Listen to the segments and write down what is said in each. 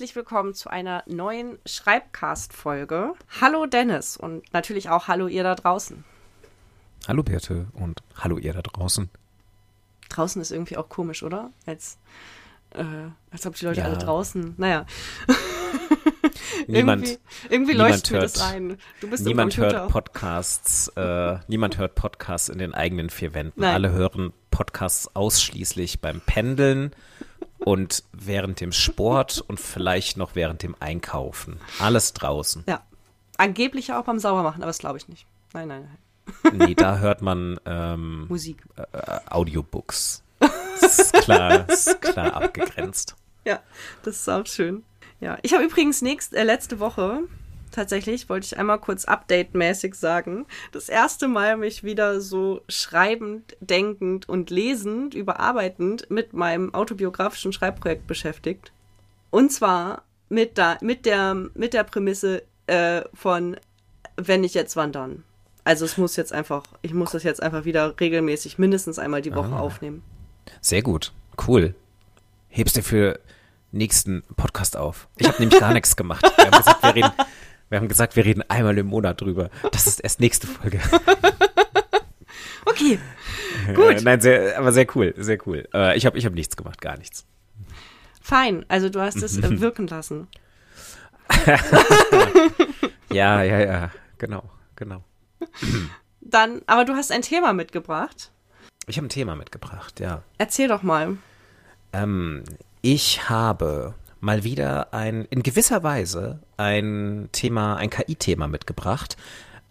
herzlich willkommen zu einer neuen Schreibcast-Folge. Hallo Dennis und natürlich auch hallo ihr da draußen. Hallo Birte und hallo ihr da draußen. Draußen ist irgendwie auch komisch, oder? Als, äh, als ob die Leute ja. alle draußen, naja. Niemand, irgendwie, irgendwie niemand leuchtet hört, das ein. Niemand hört Podcasts, äh, niemand hört Podcasts in den eigenen vier Wänden. Nein. Alle hören Podcasts ausschließlich beim Pendeln und während dem Sport und vielleicht noch während dem Einkaufen. Alles draußen. Ja. Angeblich auch beim Saubermachen, aber das glaube ich nicht. Nein, nein, nein. Nee, da hört man ähm, Musik. äh, Audiobooks. Das ist klar, das ist klar abgegrenzt. Ja, das ist auch schön. Ja, ich habe übrigens nächst, äh, letzte Woche tatsächlich, wollte ich einmal kurz update-mäßig sagen, das erste Mal mich wieder so schreibend, denkend und lesend, überarbeitend mit meinem autobiografischen Schreibprojekt beschäftigt. Und zwar mit, da, mit, der, mit der Prämisse äh, von, wenn nicht jetzt, wann dann? Also es muss jetzt einfach, ich muss das jetzt einfach wieder regelmäßig mindestens einmal die Woche Ah. aufnehmen. Sehr gut, cool. Hebst dir für nächsten Podcast auf. Ich habe nämlich gar nichts gemacht. Wir haben, gesagt, wir, reden, wir haben gesagt, wir reden einmal im Monat drüber. Das ist erst nächste Folge. Okay, Äh, Gut. Nein, sehr, aber sehr cool, sehr cool. Äh, ich habe ich hab nichts gemacht, gar nichts. fein. Also du hast es äh, wirken lassen. Ja, ja, ja, genau, genau. Dann, aber du hast ein Thema mitgebracht. Ich habe ein Thema mitgebracht, ja. Erzähl doch mal. Ähm, ich habe mal wieder ein, in gewisser Weise ein Thema, ein KI-Thema mitgebracht.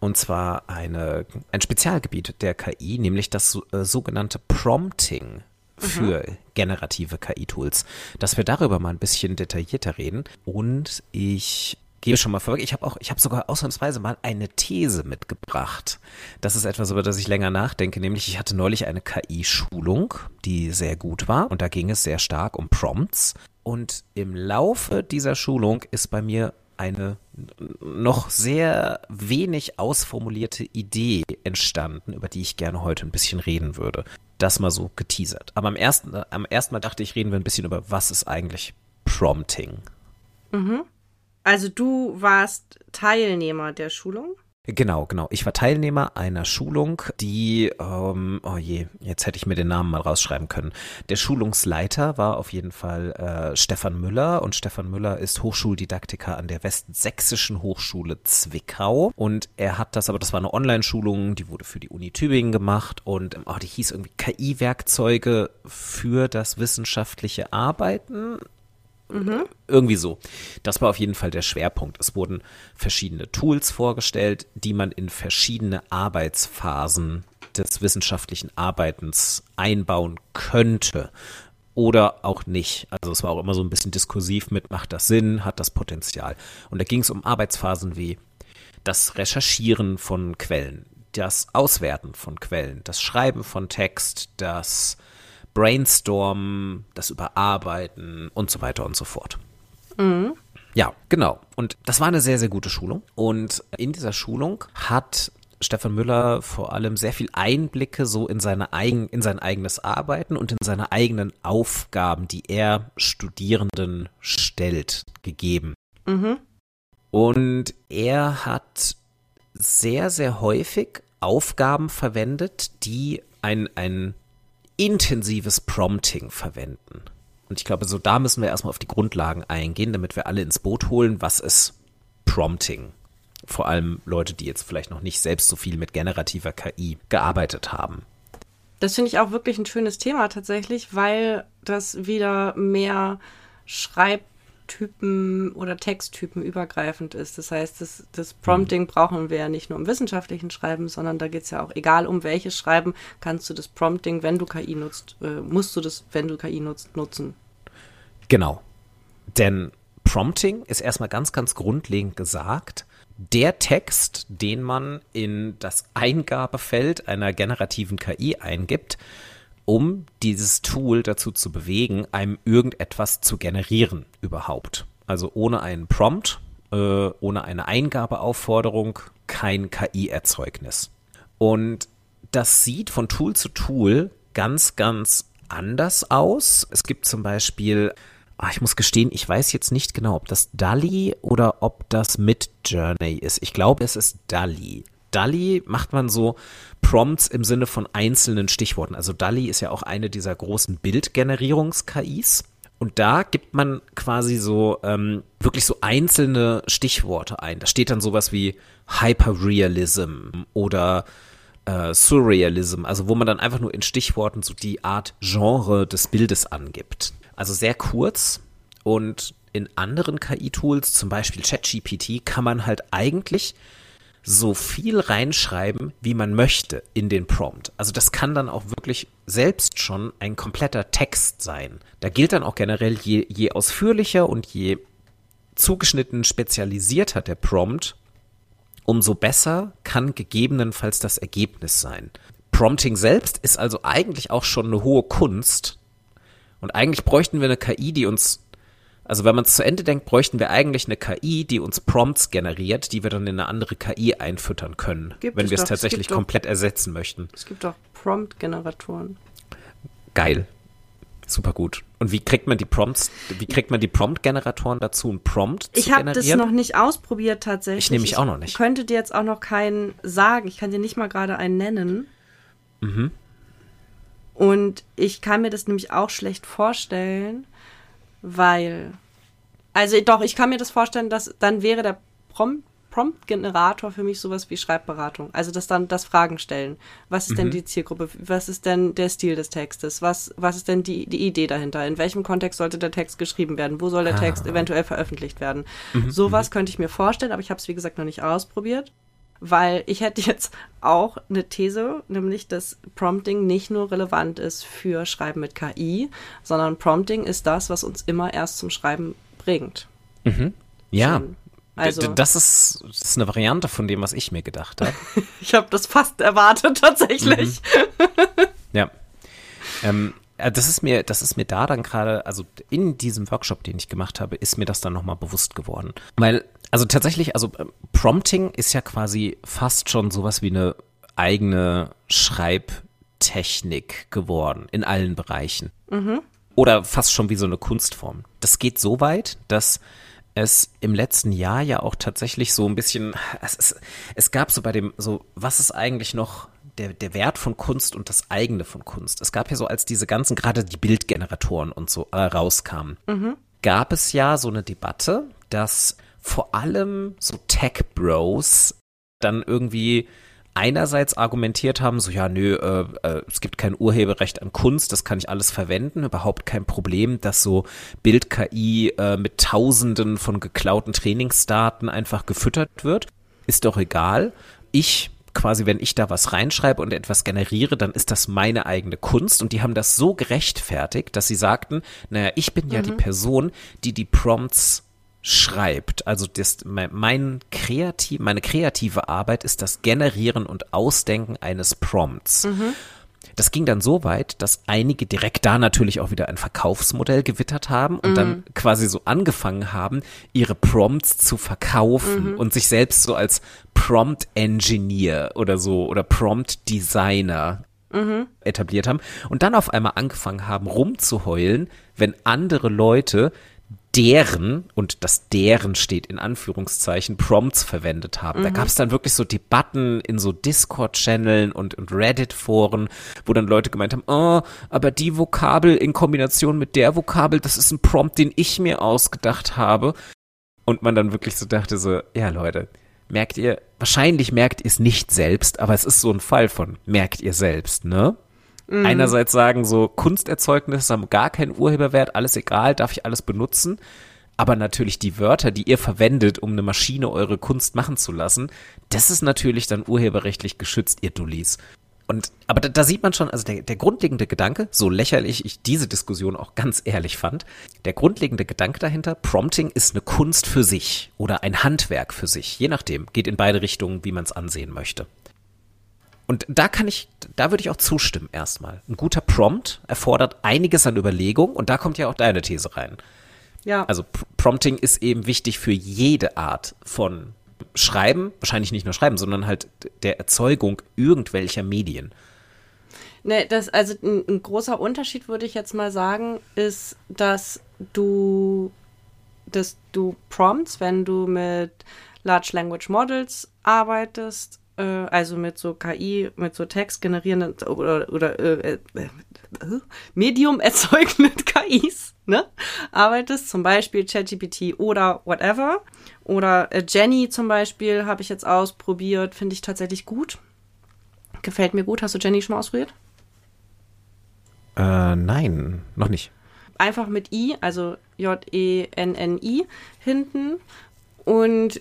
Und zwar eine, ein Spezialgebiet der KI, nämlich das äh, sogenannte Prompting für generative KI-Tools. Dass wir darüber mal ein bisschen detaillierter reden. Und ich gebe schon mal vorweg, ich habe auch, ich habe sogar ausnahmsweise mal eine These mitgebracht. Das ist etwas, über das ich länger nachdenke, nämlich ich hatte neulich eine KI-Schulung, die sehr gut war und da ging es sehr stark um Prompts. Und im Laufe dieser Schulung ist bei mir eine noch sehr wenig ausformulierte Idee entstanden, über die ich gerne heute ein bisschen reden würde. Das mal so geteasert. Aber am ersten, am ersten Mal dachte ich, reden wir ein bisschen über, was ist eigentlich Prompting? Also du warst Teilnehmer der Schulung. Genau, genau. Ich war Teilnehmer einer Schulung, die, ähm, oh je, jetzt hätte ich mir den Namen mal rausschreiben können. Der Schulungsleiter war auf jeden Fall äh, Stefan Müller und Stefan Müller ist Hochschuldidaktiker an der Westsächsischen Hochschule Zwickau und er hat das, aber das war eine Online-Schulung, die wurde für die Uni Tübingen gemacht und oh, die hieß irgendwie KI-Werkzeuge für das wissenschaftliche Arbeiten irgendwie so. Das war auf jeden Fall der Schwerpunkt. Es wurden verschiedene Tools vorgestellt, die man in verschiedene Arbeitsphasen des wissenschaftlichen Arbeitens einbauen könnte. Oder auch nicht. Also es war auch immer so ein bisschen diskursiv mit, macht das Sinn, hat das Potenzial. Und da ging es um Arbeitsphasen wie das Recherchieren von Quellen, das Auswerten von Quellen, das Schreiben von Text, das Brainstormen, das Überarbeiten und so weiter und so fort. Ja, genau. Und das war eine sehr, sehr gute Schulung. Und in dieser Schulung hat Stefan Müller vor allem sehr viel Einblicke so in seine eigen, in sein eigenes Arbeiten und in seine eigenen Aufgaben, die er Studierenden stellt, gegeben. Und er hat sehr, sehr häufig Aufgaben verwendet, die ein, ein intensives Prompting verwenden. Und ich glaube, so da müssen wir erstmal auf die Grundlagen eingehen, damit wir alle ins Boot holen, was ist Prompting. Vor allem Leute, die jetzt vielleicht noch nicht selbst so viel mit generativer KI gearbeitet haben. Das finde ich auch wirklich ein schönes Thema tatsächlich, weil das wieder mehr Schreibtypen oder Texttypen übergreifend ist. Das heißt, das, das Prompting brauchen wir ja nicht nur im wissenschaftlichen Schreiben, sondern da geht es ja auch, egal um welches Schreiben, kannst du das Prompting, wenn du KI nutzt, äh, musst du das, wenn du KI nutzt, nutzen. Genau. Denn Prompting ist erstmal ganz, ganz grundlegend gesagt, der Text, den man in das Eingabefeld einer generativen KI eingibt, um dieses Tool dazu zu bewegen, einem irgendetwas zu generieren überhaupt. Also ohne einen Prompt, äh, ohne eine Eingabeaufforderung, kein KI-Erzeugnis. Und das sieht von Tool zu Tool ganz, ganz anders aus. Es gibt zum Beispiel ach, ich muss gestehen, ich weiß jetzt nicht genau, ob das DALI oder ob das mit Journey ist. Ich glaube, es ist DALI. DALI macht man so Prompts im Sinne von einzelnen Stichworten. Also DALI ist ja auch eine dieser großen Bildgenerierungs-KIs. Und da gibt man quasi so ähm, wirklich so einzelne Stichworte ein. Da steht dann sowas wie Hyperrealism oder äh, Surrealism, also wo man dann einfach nur in Stichworten so die Art Genre des Bildes angibt. Also sehr kurz und in anderen KI-Tools, zum Beispiel ChatGPT, kann man halt eigentlich so viel reinschreiben, wie man möchte in den Prompt. Also das kann dann auch wirklich selbst schon ein kompletter Text sein. Da gilt dann auch generell, je, je ausführlicher und je zugeschnitten spezialisierter der Prompt, umso besser kann gegebenenfalls das Ergebnis sein. Prompting selbst ist also eigentlich auch schon eine hohe Kunst. Und eigentlich bräuchten wir eine KI, die uns also wenn man es zu Ende denkt, bräuchten wir eigentlich eine KI, die uns Prompts generiert, die wir dann in eine andere KI einfüttern können, gibt wenn wir es tatsächlich komplett doch, ersetzen möchten. Es gibt auch Prompt-Generatoren. Geil. Super gut. Und wie kriegt man die Prompts, wie kriegt man die Prompt-Generatoren dazu, einen Prompt zu ich generieren? Ich habe das noch nicht ausprobiert tatsächlich. Ich nehme mich auch noch nicht. Ich könnte dir jetzt auch noch keinen sagen. Ich kann dir nicht mal gerade einen nennen. Mhm. Und ich kann mir das nämlich auch schlecht vorstellen, weil, also doch, ich kann mir das vorstellen, dass dann wäre der Prompt Prompt-Generator für mich sowas wie Schreibberatung. Also das dann das Fragen stellen. Was ist mhm. denn die Zielgruppe? Was ist denn der Stil des Textes? Was, was ist denn die, die Idee dahinter? In welchem Kontext sollte der Text geschrieben werden? Wo soll der ah. Text eventuell veröffentlicht werden? Mhm. Sowas mhm. könnte ich mir vorstellen, aber ich habe es wie gesagt noch nicht ausprobiert. Weil ich hätte jetzt auch eine These, nämlich dass Prompting nicht nur relevant ist für Schreiben mit KI, sondern Prompting ist das, was uns immer erst zum Schreiben bringt. Mhm. Ja, also, das, ist, das ist eine Variante von dem, was ich mir gedacht habe. ich habe das fast erwartet, tatsächlich. Mhm. Ja. Ähm, äh, das ist mir, das ist mir da dann gerade, also in diesem Workshop, den ich gemacht habe, ist mir das dann nochmal bewusst geworden. Weil, also tatsächlich, also äh, Prompting ist ja quasi fast schon sowas wie eine eigene Schreibtechnik geworden in allen Bereichen. Mhm. Oder fast schon wie so eine Kunstform. Das geht so weit, dass es im letzten Jahr ja auch tatsächlich so ein bisschen, es, es, es gab so bei dem, so, was ist eigentlich noch der, der Wert von Kunst und das eigene von Kunst? Es gab ja so, als diese ganzen, gerade die Bildgeneratoren und so äh, rauskamen, mhm. gab es ja so eine Debatte, dass vor allem so Tech-Bros dann irgendwie einerseits argumentiert haben, so ja, nö, äh, äh, es gibt kein Urheberrecht an Kunst, das kann ich alles verwenden, überhaupt kein Problem, dass so Bild-KI äh, mit Tausenden von geklauten Trainingsdaten einfach gefüttert wird. Ist doch egal. Ich quasi, wenn ich da was reinschreibe und etwas generiere, dann ist das meine eigene Kunst. Und die haben das so gerechtfertigt, dass sie sagten, naja, ich bin ja mhm. die Person, die die Prompts schreibt. Also das, mein kreativ, meine kreative Arbeit ist das Generieren und Ausdenken eines Prompts. Mhm. Das ging dann so weit, dass einige direkt da natürlich auch wieder ein Verkaufsmodell gewittert haben und mhm. dann quasi so angefangen haben, ihre Prompts zu verkaufen mhm. und sich selbst so als Prompt Engineer oder so oder Prompt Designer mhm. etabliert haben und dann auf einmal angefangen haben rumzuheulen, wenn andere Leute deren, und das deren steht in Anführungszeichen, Prompts verwendet haben. Mhm. Da gab es dann wirklich so Debatten in so Discord-Channeln und, und Reddit-Foren, wo dann Leute gemeint haben, oh, aber die Vokabel in Kombination mit der Vokabel, das ist ein Prompt, den ich mir ausgedacht habe. Und man dann wirklich so dachte so, ja Leute, merkt ihr, wahrscheinlich merkt ihr es nicht selbst, aber es ist so ein Fall von merkt ihr selbst, ne? Mhm. Einerseits sagen so, Kunsterzeugnisse haben gar keinen Urheberwert, alles egal, darf ich alles benutzen. Aber natürlich die Wörter, die ihr verwendet, um eine Maschine eure Kunst machen zu lassen, das ist natürlich dann urheberrechtlich geschützt, ihr Dullis. Und, aber da, da sieht man schon, also der, der grundlegende Gedanke, so lächerlich ich diese Diskussion auch ganz ehrlich fand, der grundlegende Gedanke dahinter, Prompting ist eine Kunst für sich oder ein Handwerk für sich, je nachdem, geht in beide Richtungen, wie man es ansehen möchte. Und da kann ich, da würde ich auch zustimmen erstmal. Ein guter Prompt erfordert einiges an Überlegung und da kommt ja auch deine These rein. Ja. Also Prompting ist eben wichtig für jede Art von Schreiben, wahrscheinlich nicht nur Schreiben, sondern halt der Erzeugung irgendwelcher Medien. Ne, das, also ein, ein, großer Unterschied würde ich jetzt mal sagen, ist, dass du, dass du Prompts, wenn du mit Large Language Models arbeitest, äh, also mit so KI, mit so Text generierenden oder, oder äh, äh, Medium erzeugenden KIs, ne? Arbeitest, zum Beispiel ChatGPT oder whatever. Oder äh, Jenny zum Beispiel habe ich jetzt ausprobiert, finde ich tatsächlich gut. Gefällt mir gut. Hast du Jenny schon mal ausprobiert? Äh, nein, noch nicht. Einfach mit I, also J-E-N-N-I hinten. Und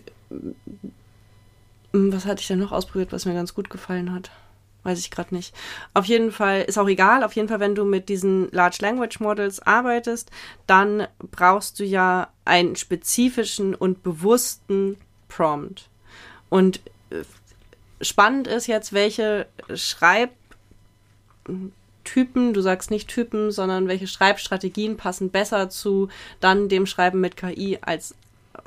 was hatte ich denn noch ausprobiert, was mir ganz gut gefallen hat? Weiß ich gerade nicht. Auf jeden Fall ist auch egal. Auf jeden Fall, wenn du mit diesen Large Language Models arbeitest, dann brauchst du ja einen spezifischen und bewussten Prompt. Und äh, spannend ist jetzt, welche Schreib Typen, du sagst nicht Typen, sondern welche Schreibstrategien passen besser zu dann dem Schreiben mit KI als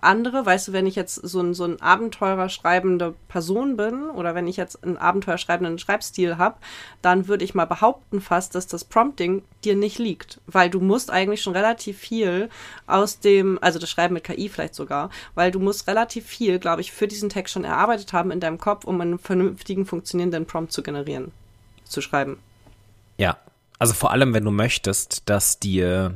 andere. Weißt du, wenn ich jetzt so ein, so ein Abenteurer schreibende Person bin oder wenn ich jetzt einen Abenteuer schreibenden Schreibstil habe, dann würde ich mal behaupten fast, dass das Prompting dir nicht liegt. Weil du musst eigentlich schon relativ viel aus dem, also das Schreiben mit KI vielleicht sogar, weil du musst relativ viel, glaube ich, für diesen Text schon erarbeitet haben in deinem Kopf, um einen vernünftigen, funktionierenden Prompt zu generieren, zu schreiben. Ja, also vor allem, wenn du möchtest, dass dir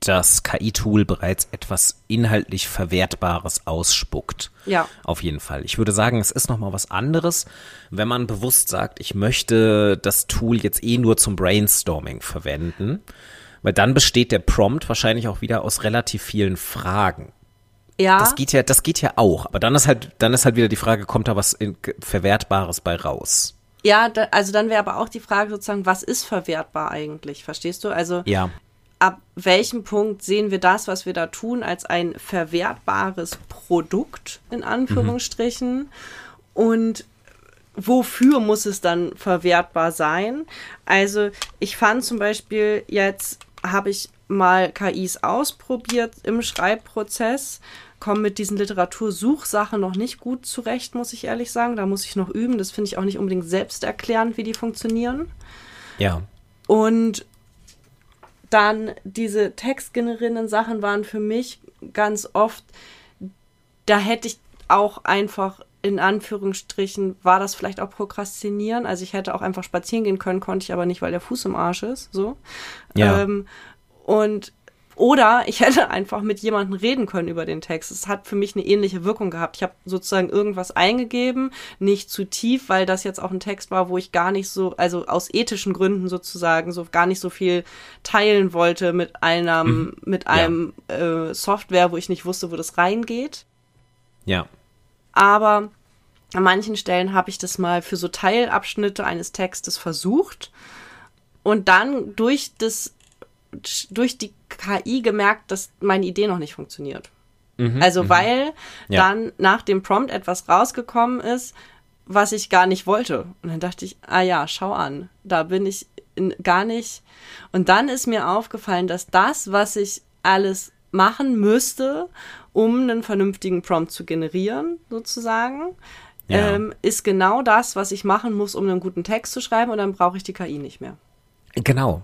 das KI-Tool bereits etwas inhaltlich Verwertbares ausspuckt. Ja. Auf jeden Fall. Ich würde sagen, es ist nochmal was anderes, wenn man bewusst sagt, ich möchte das Tool jetzt eh nur zum Brainstorming verwenden, weil dann besteht der Prompt wahrscheinlich auch wieder aus relativ vielen Fragen. Ja. Das geht ja, das geht ja auch, aber dann ist halt, dann ist halt wieder die Frage, kommt da was in, Verwertbares bei raus? Ja, da, also dann wäre aber auch die Frage sozusagen, was ist verwertbar eigentlich? Verstehst du? Also ja. Ab welchem Punkt sehen wir das, was wir da tun, als ein verwertbares Produkt in Anführungsstrichen? Mhm. Und wofür muss es dann verwertbar sein? Also ich fand zum Beispiel jetzt habe ich mal KIs ausprobiert im Schreibprozess komme mit diesen Literatursuchsachen noch nicht gut zurecht, muss ich ehrlich sagen. Da muss ich noch üben. Das finde ich auch nicht unbedingt selbsterklärend, wie die funktionieren. Ja. Und dann diese textgenerierenden Sachen waren für mich ganz oft, da hätte ich auch einfach in Anführungsstrichen war das vielleicht auch Prokrastinieren. Also ich hätte auch einfach spazieren gehen können, konnte ich aber nicht, weil der Fuß im Arsch ist. So. Ja. Ähm, und oder ich hätte einfach mit jemandem reden können über den Text. Es hat für mich eine ähnliche Wirkung gehabt. Ich habe sozusagen irgendwas eingegeben, nicht zu tief, weil das jetzt auch ein Text war, wo ich gar nicht so, also aus ethischen Gründen sozusagen, so gar nicht so viel teilen wollte mit einem, mhm. mit einem ja. äh, Software, wo ich nicht wusste, wo das reingeht. Ja. Aber an manchen Stellen habe ich das mal für so Teilabschnitte eines Textes versucht und dann durch das durch die KI gemerkt, dass meine Idee noch nicht funktioniert. Mhm, also mhm. weil ja. dann nach dem Prompt etwas rausgekommen ist, was ich gar nicht wollte. Und dann dachte ich, ah ja, schau an, da bin ich gar nicht. Und dann ist mir aufgefallen, dass das, was ich alles machen müsste, um einen vernünftigen Prompt zu generieren, sozusagen, ja. ähm, ist genau das, was ich machen muss, um einen guten Text zu schreiben. Und dann brauche ich die KI nicht mehr. Genau,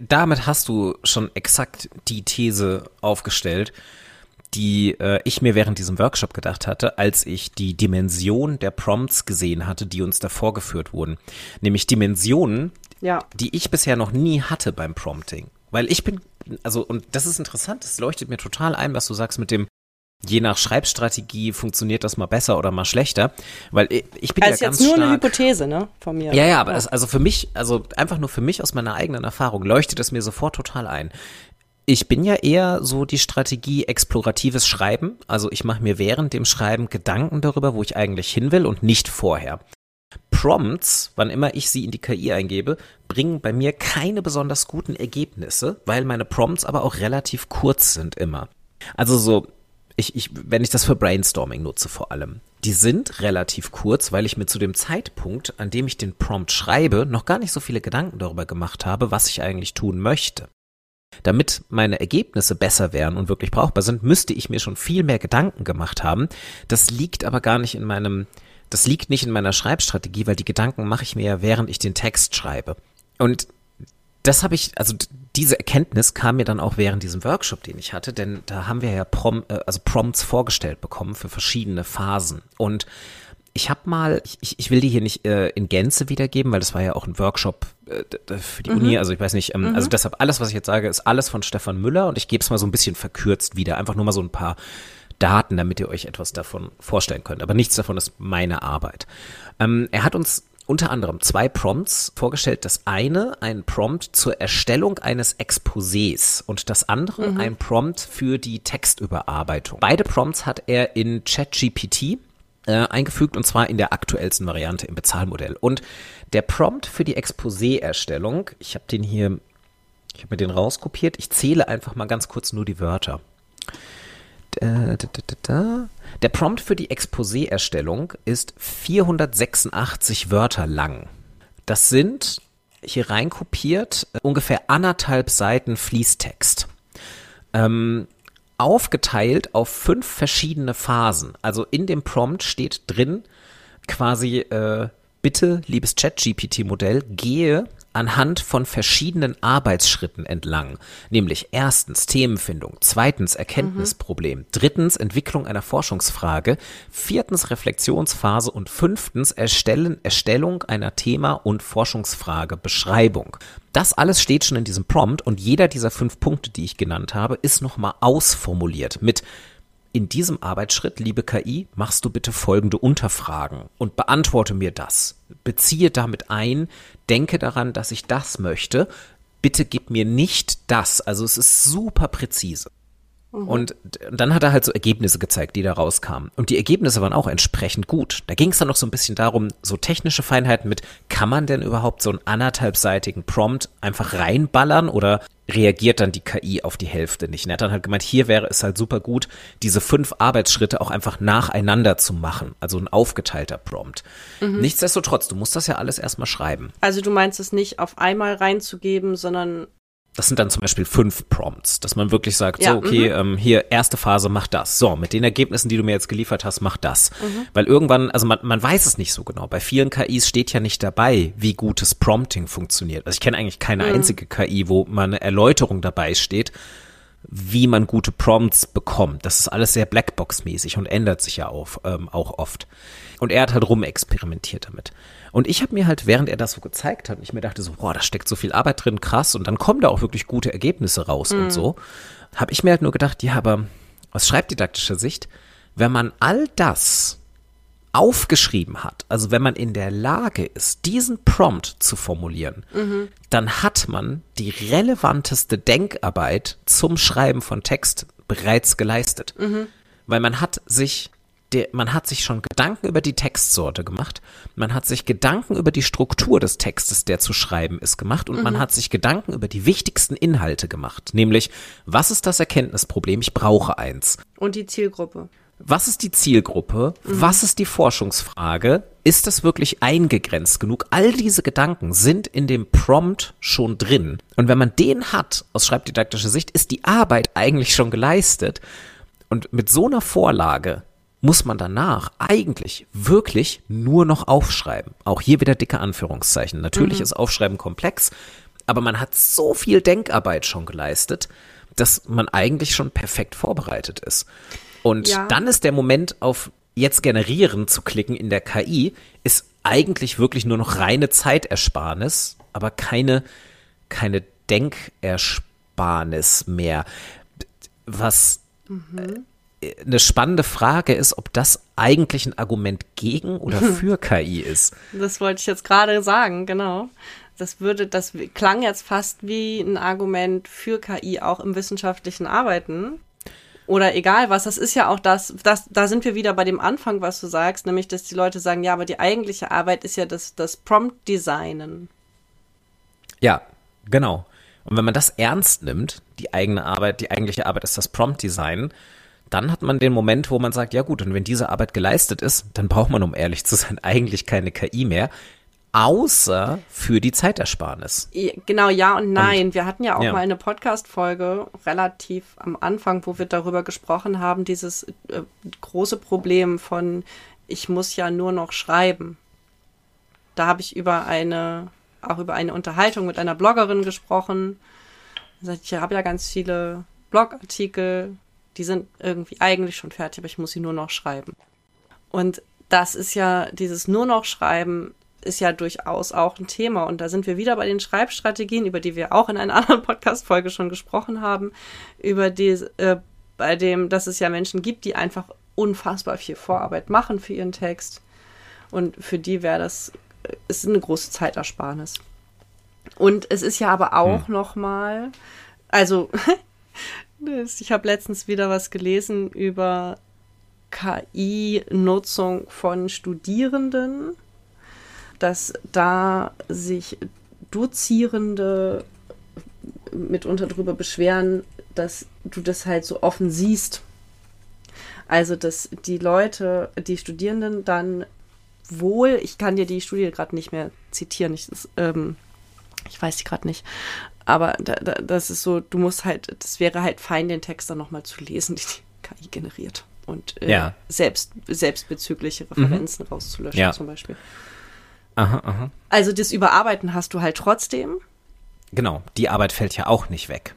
damit hast du schon exakt die These aufgestellt, die äh, ich mir während diesem Workshop gedacht hatte, als ich die Dimension der Prompts gesehen hatte, die uns da vorgeführt wurden. Nämlich Dimensionen, ja. die ich bisher noch nie hatte beim Prompting. Weil ich bin, also, und das ist interessant, das leuchtet mir total ein, was du sagst mit dem, je nach Schreibstrategie funktioniert das mal besser oder mal schlechter, weil ich bin also ja ganz jetzt nur stark, eine Hypothese, ne, von mir. Ja, ja, aber das, also für mich, also einfach nur für mich aus meiner eigenen Erfahrung leuchtet es mir sofort total ein. Ich bin ja eher so die Strategie exploratives Schreiben, also ich mache mir während dem Schreiben Gedanken darüber, wo ich eigentlich hin will und nicht vorher. Prompts, wann immer ich sie in die KI eingebe, bringen bei mir keine besonders guten Ergebnisse, weil meine Prompts aber auch relativ kurz sind immer. Also so ich, ich, wenn ich das für Brainstorming nutze vor allem, die sind relativ kurz, weil ich mir zu dem Zeitpunkt, an dem ich den Prompt schreibe, noch gar nicht so viele Gedanken darüber gemacht habe, was ich eigentlich tun möchte. Damit meine Ergebnisse besser wären und wirklich brauchbar sind, müsste ich mir schon viel mehr Gedanken gemacht haben. Das liegt aber gar nicht in meinem das liegt nicht in meiner Schreibstrategie, weil die Gedanken mache ich mir ja, während ich den Text schreibe. Und das habe ich, also diese Erkenntnis kam mir dann auch während diesem Workshop, den ich hatte, denn da haben wir ja Prom, äh, also Prompts vorgestellt bekommen für verschiedene Phasen. Und ich habe mal, ich, ich will die hier nicht äh, in Gänze wiedergeben, weil das war ja auch ein Workshop äh, für die mhm. Uni, also ich weiß nicht, ähm, mhm. also deshalb alles, was ich jetzt sage, ist alles von Stefan Müller und ich gebe es mal so ein bisschen verkürzt wieder, einfach nur mal so ein paar Daten, damit ihr euch etwas davon vorstellen könnt. Aber nichts davon ist meine Arbeit. Ähm, er hat uns unter anderem zwei Prompts vorgestellt. Das eine ein Prompt zur Erstellung eines Exposés und das andere mhm. ein Prompt für die Textüberarbeitung. Beide Prompts hat er in ChatGPT äh, eingefügt und zwar in der aktuellsten Variante im Bezahlmodell. Und der Prompt für die Exposé-Erstellung, ich habe den hier, ich habe mir den rauskopiert. Ich zähle einfach mal ganz kurz nur die Wörter. Da, der Prompt für die Exposé-Erstellung ist 486 Wörter lang. Das sind hier reinkopiert ungefähr anderthalb Seiten Fließtext. Ähm, aufgeteilt auf fünf verschiedene Phasen. Also in dem Prompt steht drin quasi, äh, bitte, liebes Chat-GPT-Modell, gehe anhand von verschiedenen Arbeitsschritten entlang, nämlich erstens Themenfindung, zweitens Erkenntnisproblem, mhm. drittens Entwicklung einer Forschungsfrage, viertens Reflexionsphase und fünftens Erstellen, Erstellung einer Thema- und Forschungsfrage Beschreibung. Das alles steht schon in diesem Prompt und jeder dieser fünf Punkte, die ich genannt habe, ist nochmal ausformuliert mit in diesem Arbeitsschritt, liebe KI, machst du bitte folgende Unterfragen und beantworte mir das. Beziehe damit ein, denke daran, dass ich das möchte. Bitte gib mir nicht das. Also es ist super präzise. Mhm. Und dann hat er halt so Ergebnisse gezeigt, die da rauskamen. Und die Ergebnisse waren auch entsprechend gut. Da ging es dann noch so ein bisschen darum, so technische Feinheiten mit, kann man denn überhaupt so einen anderthalbseitigen Prompt einfach reinballern oder reagiert dann die KI auf die Hälfte nicht? Und er hat dann halt gemeint, hier wäre es halt super gut, diese fünf Arbeitsschritte auch einfach nacheinander zu machen. Also ein aufgeteilter Prompt. Mhm. Nichtsdestotrotz, du musst das ja alles erstmal schreiben. Also du meinst es nicht auf einmal reinzugeben, sondern das sind dann zum Beispiel fünf Prompts, dass man wirklich sagt, ja, so, okay, -hmm. ähm, hier, erste Phase, mach das. So, mit den Ergebnissen, die du mir jetzt geliefert hast, mach das. Mhm. Weil irgendwann, also man, man weiß es nicht so genau. Bei vielen KIs steht ja nicht dabei, wie gutes Prompting funktioniert. Also ich kenne eigentlich keine mhm. einzige KI, wo mal eine Erläuterung dabei steht, wie man gute Prompts bekommt. Das ist alles sehr Blackbox-mäßig und ändert sich ja auf, ähm, auch oft. Und er hat halt rumexperimentiert damit. Und ich habe mir halt, während er das so gezeigt hat, ich mir dachte so, boah, da steckt so viel Arbeit drin, krass. Und dann kommen da auch wirklich gute Ergebnisse raus mhm. und so. Habe ich mir halt nur gedacht, ja, aber aus schreibdidaktischer Sicht, wenn man all das aufgeschrieben hat, also wenn man in der Lage ist, diesen Prompt zu formulieren, mhm. dann hat man die relevanteste Denkarbeit zum Schreiben von Text bereits geleistet. Mhm. Weil man hat sich der, man hat sich schon Gedanken über die Textsorte gemacht, man hat sich Gedanken über die Struktur des Textes, der zu schreiben ist, gemacht und mhm. man hat sich Gedanken über die wichtigsten Inhalte gemacht, nämlich was ist das Erkenntnisproblem? Ich brauche eins. Und die Zielgruppe. Was ist die Zielgruppe? Mhm. Was ist die Forschungsfrage? Ist das wirklich eingegrenzt genug? All diese Gedanken sind in dem Prompt schon drin. Und wenn man den hat, aus schreibdidaktischer Sicht, ist die Arbeit eigentlich schon geleistet. Und mit so einer Vorlage muss man danach eigentlich wirklich nur noch aufschreiben. Auch hier wieder dicke Anführungszeichen. Natürlich mhm. ist Aufschreiben komplex, aber man hat so viel Denkarbeit schon geleistet, dass man eigentlich schon perfekt vorbereitet ist. Und ja. dann ist der Moment auf jetzt generieren zu klicken in der KI, ist eigentlich wirklich nur noch reine Zeitersparnis, aber keine, keine Denkersparnis mehr. Was mhm eine spannende Frage ist, ob das eigentlich ein Argument gegen oder für KI ist. Das wollte ich jetzt gerade sagen, genau. Das würde, das klang jetzt fast wie ein Argument für KI auch im wissenschaftlichen Arbeiten. Oder egal was, das ist ja auch das, das, da sind wir wieder bei dem Anfang, was du sagst, nämlich, dass die Leute sagen, ja, aber die eigentliche Arbeit ist ja das, das Prompt-Designen. Ja, genau. Und wenn man das ernst nimmt, die eigene Arbeit, die eigentliche Arbeit ist das Prompt-Design, dann hat man den Moment, wo man sagt, ja gut, und wenn diese Arbeit geleistet ist, dann braucht man, um ehrlich zu sein, eigentlich keine KI mehr. Außer für die Zeitersparnis. Genau, ja und nein. Und, wir hatten ja auch ja. mal eine Podcast-Folge relativ am Anfang, wo wir darüber gesprochen haben, dieses äh, große Problem von ich muss ja nur noch schreiben. Da habe ich über eine, auch über eine Unterhaltung mit einer Bloggerin gesprochen. Ich habe ja ganz viele Blogartikel, die sind irgendwie eigentlich schon fertig, aber ich muss sie nur noch schreiben. Und das ist ja, dieses nur noch schreiben ist ja durchaus auch ein Thema. Und da sind wir wieder bei den Schreibstrategien, über die wir auch in einer anderen Podcast-Folge schon gesprochen haben, über die, äh, bei dem, dass es ja Menschen gibt, die einfach unfassbar viel Vorarbeit machen für ihren Text. Und für die wäre das, äh, ist eine große Zeitersparnis. Und es ist ja aber auch hm. noch mal, also ich habe letztens wieder was gelesen über KI-Nutzung von Studierenden, dass da sich Dozierende mitunter darüber beschweren, dass du das halt so offen siehst. Also, dass die Leute, die Studierenden dann wohl, ich kann dir die Studie gerade nicht mehr zitieren, ich, ähm, ich weiß die gerade nicht, aber da, da, das ist so, du musst halt, das wäre halt fein, den Text dann nochmal zu lesen, die die KI generiert und äh, ja. selbst, selbstbezügliche Referenzen mhm. rauszulöschen ja. zum Beispiel. Aha, aha. Also das Überarbeiten hast du halt trotzdem. Genau, die Arbeit fällt ja auch nicht weg.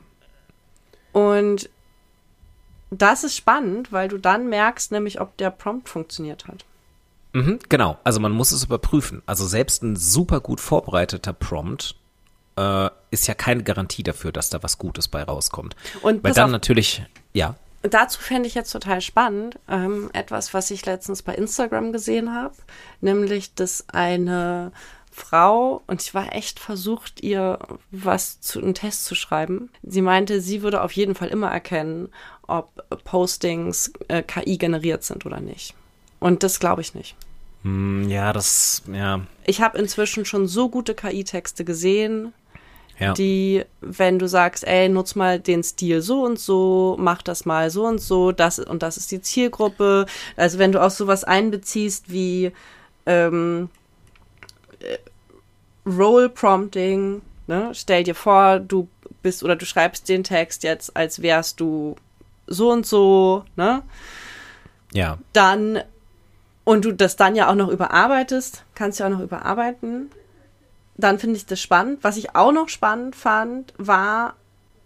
Und das ist spannend, weil du dann merkst, nämlich ob der Prompt funktioniert hat. Mhm, genau, also man muss es überprüfen. Also selbst ein super gut vorbereiteter Prompt äh, ist ja keine Garantie dafür, dass da was Gutes bei rauskommt. Und weil dann natürlich, ja dazu fände ich jetzt total spannend, ähm, etwas, was ich letztens bei Instagram gesehen habe, nämlich, dass eine Frau, und ich war echt versucht, ihr was zu einem Test zu schreiben. Sie meinte, sie würde auf jeden Fall immer erkennen, ob Postings äh, KI generiert sind oder nicht. Und das glaube ich nicht. Hm, ja, das, ja. Ich habe inzwischen schon so gute KI-Texte gesehen, ja. die, wenn du sagst, ey, nutz mal den Stil so und so, mach das mal so und so, das und das ist die Zielgruppe. Also wenn du auch sowas einbeziehst wie ähm, äh, Role Prompting, ne? stell dir vor, du bist oder du schreibst den Text jetzt, als wärst du so und so, ne? Ja. Dann und du das dann ja auch noch überarbeitest, kannst du auch noch überarbeiten dann finde ich das spannend. Was ich auch noch spannend fand, war,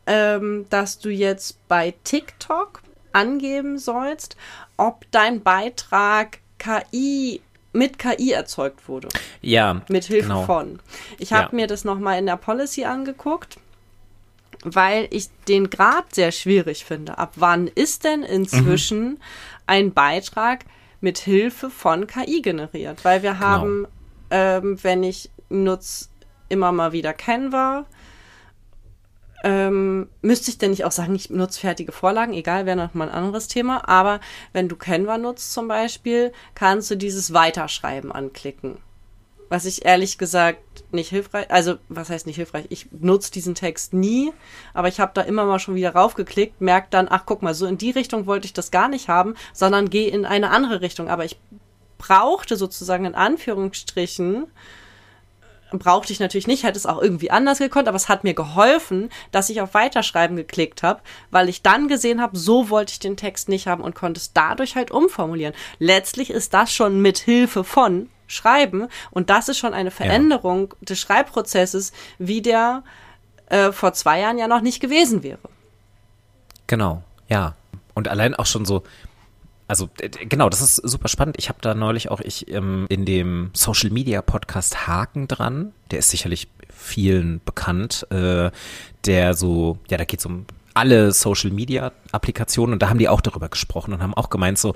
ähm, dass du jetzt bei TikTok angeben sollst, ob dein Beitrag KI mit KI erzeugt wurde. Ja. Mit Hilfe genau. von. Ich habe ja. mir das nochmal in der Policy angeguckt, weil ich den Grad sehr schwierig finde. Ab wann ist denn inzwischen mhm. ein Beitrag mit Hilfe von KI generiert? Weil wir genau. haben, genau. ähm, wenn ich nutze immer mal wieder Canva. Ähm, müsste ich denn nicht auch sagen, ich nutze fertige Vorlagen, egal, wäre noch mal ein anderes Thema. Aber wenn du Canva nutzt zum Beispiel, kannst du dieses Weiterschreiben anklicken. Was ich ehrlich gesagt nicht hilfreich, also was heißt nicht hilfreich? Ich nutze diesen Text nie, aber ich habe da immer mal schon wieder raufgeklickt, merke dann, ach guck mal, so in die Richtung wollte ich das gar nicht haben, sondern gehe in eine andere Richtung. Aber ich brauchte sozusagen in Anführungsstrichen brauchte ich natürlich nicht, hätte es auch irgendwie anders gekonnt, aber es hat mir geholfen, dass ich auf Weiterschreiben geklickt habe, weil ich dann gesehen habe, so wollte ich den Text nicht haben und konnte es dadurch halt umformulieren. Letztlich ist das schon mit Hilfe von Schreiben und das ist schon eine Veränderung ja. des Schreibprozesses, wie der äh, vor zwei Jahren ja noch nicht gewesen wäre. Genau, ja. Und allein auch schon so, also genau, das ist super spannend. Ich habe da neulich auch ich ähm, in dem Social Media Podcast Haken dran. Der ist sicherlich vielen bekannt. Äh, der so, ja, da geht es um alle Social Media Applikationen und da haben die auch darüber gesprochen und haben auch gemeint so,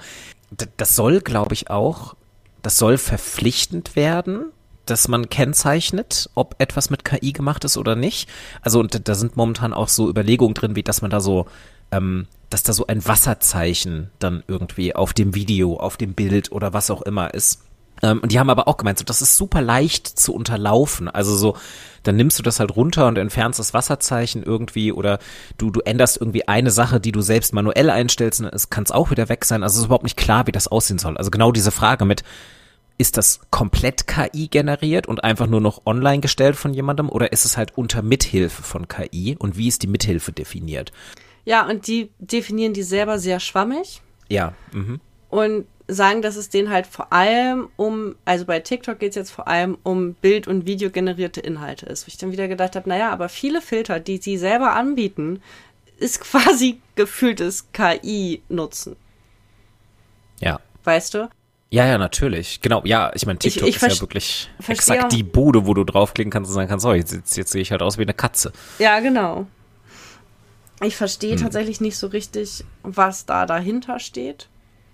das soll, glaube ich, auch, das soll verpflichtend werden, dass man kennzeichnet, ob etwas mit KI gemacht ist oder nicht. Also und da sind momentan auch so Überlegungen drin, wie dass man da so ähm, dass da so ein Wasserzeichen dann irgendwie auf dem Video, auf dem Bild oder was auch immer ist. Ähm, und die haben aber auch gemeint, so, das ist super leicht zu unterlaufen. Also so, dann nimmst du das halt runter und entfernst das Wasserzeichen irgendwie oder du, du änderst irgendwie eine Sache, die du selbst manuell einstellst und es kann es auch wieder weg sein. Also es ist überhaupt nicht klar, wie das aussehen soll. Also genau diese Frage mit, ist das komplett KI generiert und einfach nur noch online gestellt von jemandem oder ist es halt unter Mithilfe von KI und wie ist die Mithilfe definiert? Ja, und die definieren die selber sehr schwammig. Ja. Mhm. Und sagen, dass es denen halt vor allem um, also bei TikTok geht es jetzt vor allem um Bild- und Video-generierte Inhalte ist. Wo ich dann wieder gedacht habe, naja, aber viele Filter, die sie selber anbieten, ist quasi gefühltes KI-Nutzen. Ja. Weißt du? Ja, ja, natürlich. Genau, ja, ich meine, TikTok Ich- ich ist ja wirklich exakt die Bude, wo du draufklicken kannst und sagen kannst, jetzt, jetzt, jetzt sehe ich halt aus wie eine Katze. Ja, genau. Ich Hm. verstehe tatsächlich nicht so richtig, was da dahinter steht,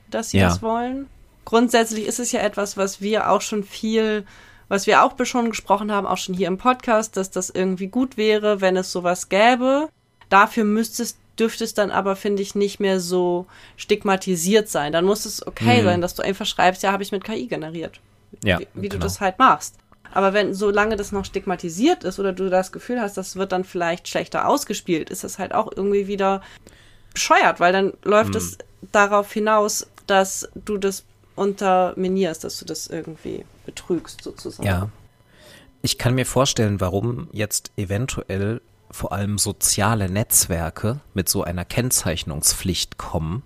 dass sie Ja. das wollen. Grundsätzlich ist es ja etwas, was wir auch schon viel, was wir auch schon gesprochen haben, auch schon hier im Podcast, dass das irgendwie gut wäre, wenn es sowas gäbe. Dafür müsste es, dürfte es dann aber, finde ich, nicht mehr so stigmatisiert sein. Dann muss es okay Hm. sein, dass du einfach schreibst, ja, habe ich mit KI generiert. Ja, wie, wie du genau. das halt machst. Aber wenn, solange das noch stigmatisiert ist oder du das Gefühl hast, das wird dann vielleicht schlechter ausgespielt, ist das halt auch irgendwie wieder bescheuert, weil dann läuft es darauf hinaus, dass du das unterminierst, dass du das irgendwie betrügst sozusagen. Ja. Ich kann mir vorstellen, warum jetzt eventuell vor allem soziale Netzwerke mit so einer Kennzeichnungspflicht kommen,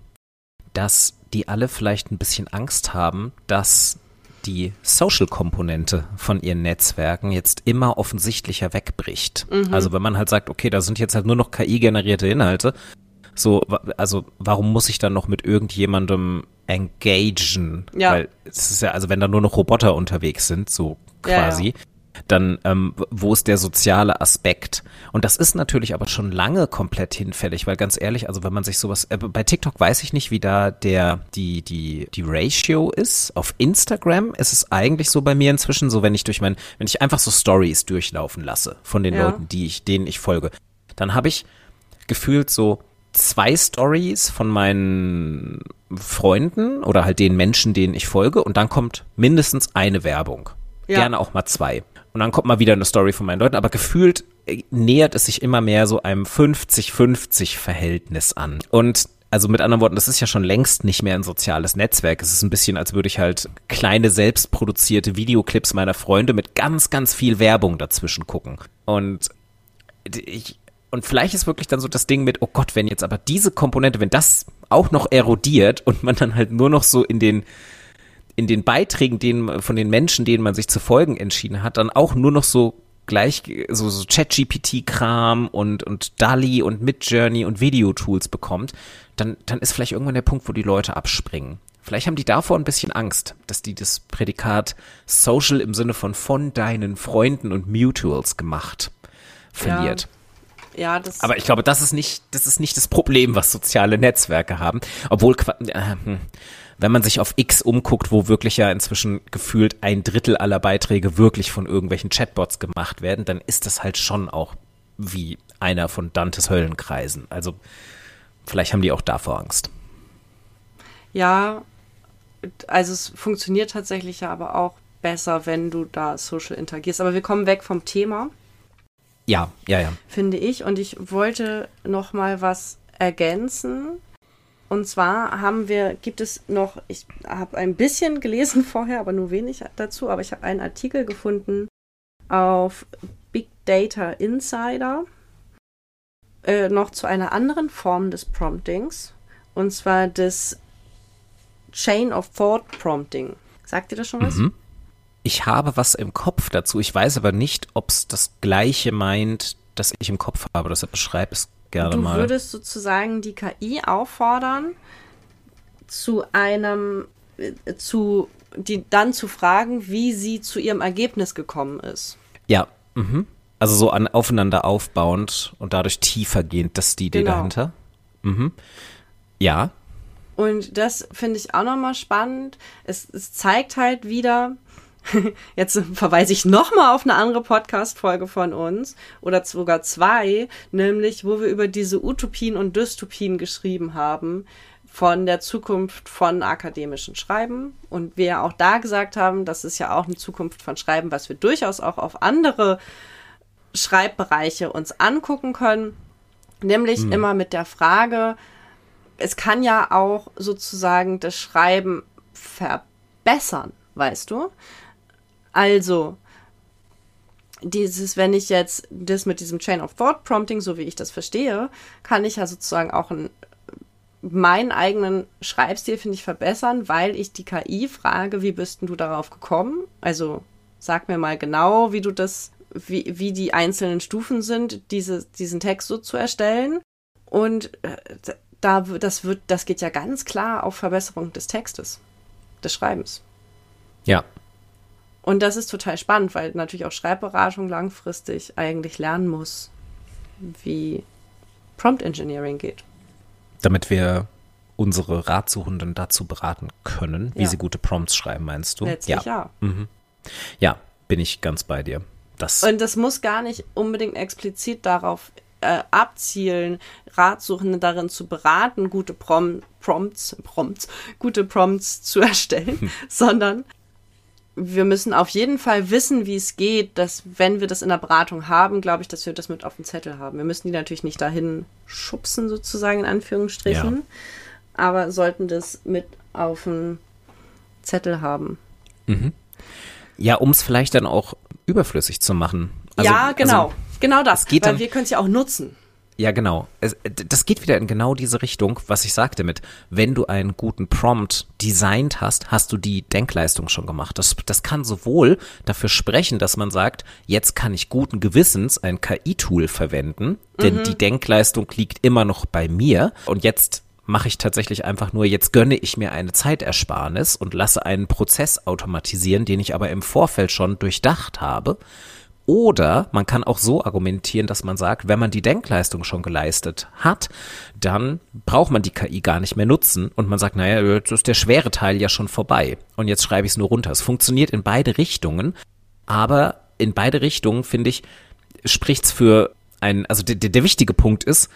dass die alle vielleicht ein bisschen Angst haben, dass die Social-Komponente von ihren Netzwerken jetzt immer offensichtlicher wegbricht. Also wenn man halt sagt, okay, da sind jetzt halt nur noch KI-generierte Inhalte, so, also warum muss ich dann noch mit irgendjemandem engagen? Ja. Weil es ist ja, also wenn da nur noch Roboter unterwegs sind, so Ja, quasi, dann ähm, wo ist der soziale Aspekt? Und das ist natürlich aber schon lange komplett hinfällig, weil ganz ehrlich, also wenn man sich sowas, äh, bei TikTok weiß ich nicht, wie da der, die, die, die Ratio ist. Auf Instagram ist es eigentlich so bei mir inzwischen so, wenn ich durch mein, wenn ich einfach so Stories durchlaufen lasse von den Ja. Leuten, die ich, denen ich folge, dann habe ich gefühlt so zwei Stories von meinen Freunden oder halt den Menschen, denen ich folge und dann kommt mindestens eine Werbung. Ja. Gerne auch mal zwei. Und dann kommt mal wieder eine Story von meinen Leuten, aber gefühlt äh, nähert es sich immer mehr so einem 50-50 Verhältnis an. Und also mit anderen Worten, das ist ja schon längst nicht mehr ein soziales Netzwerk. Es ist ein bisschen, als würde ich halt kleine selbstproduzierte Videoclips meiner Freunde mit ganz, ganz viel Werbung dazwischen gucken. Und ich, und vielleicht ist wirklich dann so das Ding mit, oh Gott, wenn jetzt aber diese Komponente, wenn das auch noch erodiert und man dann halt nur noch so in den, in den Beiträgen, denen, von den Menschen, denen man sich zu folgen entschieden hat, dann auch nur noch so gleich, so, so Chat-GPT-Kram und, und DALI und Midjourney und Videotools bekommt, dann, dann ist vielleicht irgendwann der Punkt, wo die Leute abspringen. Vielleicht haben die davor ein bisschen Angst, dass die das Prädikat Social im Sinne von von deinen Freunden und Mutuals gemacht verliert. Ja, das Aber ich glaube, das ist nicht, das ist nicht das Problem, was soziale Netzwerke haben. Obwohl, äh, hm, wenn man sich auf X umguckt, wo wirklich ja inzwischen gefühlt ein Drittel aller Beiträge wirklich von irgendwelchen Chatbots gemacht werden, dann ist das halt schon auch wie einer von Dantes Höllenkreisen. Also vielleicht haben die auch davor Angst. Ja, also es funktioniert tatsächlich ja aber auch besser, wenn du da social interagierst. Aber wir kommen weg vom Thema, Ja, ja, ja. finde ich. Und ich wollte noch mal was ergänzen. Und zwar haben wir, gibt es noch, ich habe ein bisschen gelesen vorher, aber nur wenig dazu, aber ich habe einen Artikel gefunden auf Big Data Insider äh, noch zu einer anderen Form des Promptings. Und zwar des Chain of Thought Prompting. Sagt ihr das schon was? Mhm. Ich habe was im Kopf dazu. Ich weiß aber nicht, ob es das gleiche meint, das ich im Kopf habe. Deshalb beschreib es gerne Du mal. würdest sozusagen die KI auffordern, zu einem, äh, zu, die dann zu fragen, wie sie zu ihrem Ergebnis gekommen ist. Ja, mhm. Also so an, aufeinander aufbauend und dadurch tiefer gehend, das ist die Idee Genau. dahinter. Mhm. Ja, Und das finde ich auch nochmal spannend. Es, es zeigt halt wieder, jetzt verweise ich nochmal auf eine andere Podcast-Folge von uns oder sogar zwei, nämlich wo wir über diese Utopien und Dystopien geschrieben haben von der Zukunft von akademischen Schreiben und wir auch da gesagt haben, das ist ja auch eine Zukunft von Schreiben, was wir durchaus auch auf andere Schreibbereiche uns angucken können, nämlich immer mit der Frage, es kann ja auch sozusagen das Schreiben verbessern, weißt du? Also, dieses, wenn ich jetzt das mit diesem Chain of Thought Prompting, so wie ich das verstehe, kann ich ja sozusagen auch ein meinen eigenen Schreibstil, finde ich, verbessern, weil ich die KI frage, wie bist denn du darauf gekommen? Also sag mir mal genau, wie du das, wie, wie die einzelnen Stufen sind, diese, diesen Text so zu erstellen. Und äh, da, das wird, das geht ja ganz klar auf Verbesserung des Textes, des Schreibens. Ja. Und das ist total spannend, weil natürlich auch Schreibberatung langfristig eigentlich lernen muss, wie Prompt Engineering geht. Damit wir unsere Ratsuchenden dazu beraten können, wie Ja. sie gute Prompts schreiben, meinst du? Letztlich ja. ja. Mhm. Ja, bin ich ganz bei dir. Das, Und das muss gar nicht unbedingt explizit darauf äh, abzielen, Ratsuchende darin zu beraten, gute Prom Prompts, Prompts, gute Prompts zu erstellen, sondern wir müssen auf jeden Fall wissen, wie es geht, dass wenn wir das in der Beratung haben, glaube ich, dass wir das mit auf dem Zettel haben. Wir müssen die natürlich nicht dahin schubsen, sozusagen in Anführungsstrichen, aber sollten das mit auf dem Zettel haben. ja, um es vielleicht dann auch überflüssig zu machen. Also- ja, genau. Also, genau das. geht weil dann- wir können es ja auch nutzen. Ja, genau. Es, das geht wieder in genau diese Richtung, was ich sagte mit, wenn du einen guten Prompt designt hast, hast du die Denkleistung schon gemacht. Das, das kann sowohl dafür sprechen, dass man sagt, jetzt kann ich guten Gewissens ein KI-Tool verwenden, denn die Denkleistung liegt immer noch bei mir und jetzt mache ich tatsächlich einfach nur, jetzt gönne ich mir eine Zeitersparnis und lasse einen Prozess automatisieren, den ich aber im Vorfeld schon durchdacht habe. Oder man kann auch so argumentieren, dass man sagt, wenn man die Denkleistung schon geleistet hat, dann braucht man die KI gar nicht mehr nutzen und man sagt, naja, jetzt ist der schwere Teil ja schon vorbei und jetzt schreibe ich es nur runter. Es funktioniert in beide Richtungen, aber in beide Richtungen, finde ich, spricht's für ein, also der, der, der wichtige Punkt ist,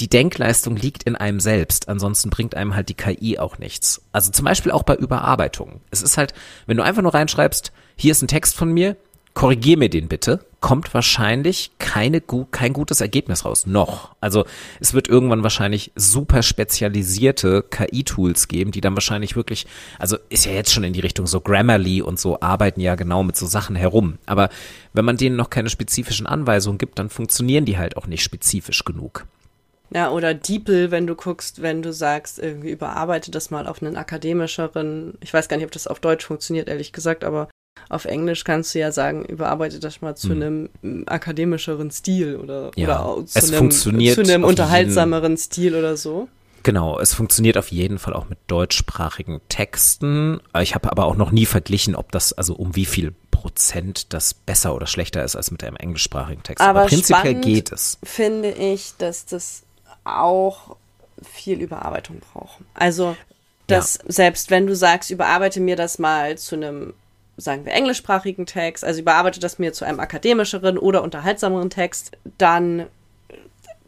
die Denkleistung liegt in einem selbst, ansonsten bringt einem halt die KI auch nichts. Also zum Beispiel auch bei Überarbeitungen. Es ist halt, wenn du einfach nur reinschreibst, hier ist ein Text von mir, korrigier mir den bitte, kommt wahrscheinlich keine, kein gutes Ergebnis raus. Noch. Also es wird irgendwann wahrscheinlich super spezialisierte KI-Tools geben, die dann wahrscheinlich wirklich, also ist ja jetzt schon in die Richtung so Grammarly und so arbeiten ja genau mit so Sachen herum. Aber wenn man denen noch keine spezifischen Anweisungen gibt, dann funktionieren die halt auch nicht spezifisch genug. Ja, oder DeepL, wenn du guckst, wenn du sagst, irgendwie überarbeite das mal auf einen akademischeren, ich weiß gar nicht, ob das auf Deutsch funktioniert, ehrlich gesagt, aber auf Englisch kannst du ja sagen, überarbeite das mal zu einem mm, akademischeren Stil oder, Ja, oder zu einem, zu einem unterhaltsameren Stil oder so. Genau, es funktioniert auf jeden Fall auch mit deutschsprachigen Texten. Ich habe aber auch noch nie verglichen, ob das, also um wie viel Prozent das besser oder schlechter ist als mit einem englischsprachigen Text. Aber, Aber prinzipiell geht es. Finde ich, dass das auch viel Überarbeitung braucht. Also, dass selbst wenn du sagst, überarbeite mir das mal zu einem, sagen wir, englischsprachigen Text, also überarbeite das mir zu einem akademischeren oder unterhaltsameren Text, dann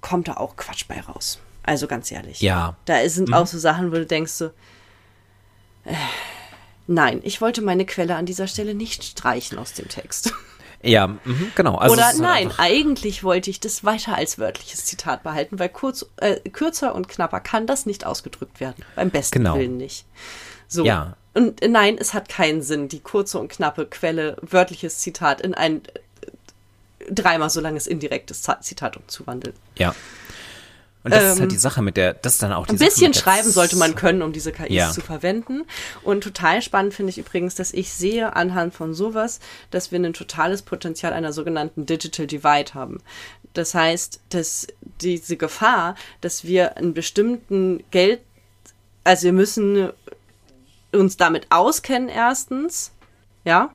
kommt da auch Quatsch bei raus. Also ganz ehrlich. Ja. Da sind auch so Sachen, wo du denkst so, äh, nein, ich wollte meine Quelle an dieser Stelle nicht streichen aus dem Text. Ja, mhm, genau. Also Oder halt nein, eigentlich wollte ich das weiter als wörtliches Zitat behalten, weil kurz, äh, kürzer und knapper kann das nicht ausgedrückt werden. Beim besten Genau. Willen nicht. So. Ja. Und nein, es hat keinen Sinn, die kurze und knappe Quelle, wörtliches Zitat in ein dreimal so langes indirektes Zitat umzuwandeln. Ja. Und das ist Ähm, halt die Sache mit der, das ist dann auch die Ein Sache bisschen schreiben sollte man können, um diese KIs Ja. zu verwenden. Und total spannend finde ich übrigens, dass ich sehe anhand von sowas, dass wir ein totales Potenzial einer sogenannten Digital Divide haben. Das heißt, dass diese Gefahr, dass wir einen bestimmten Geld, also wir müssen uns damit auskennen erstens, ja,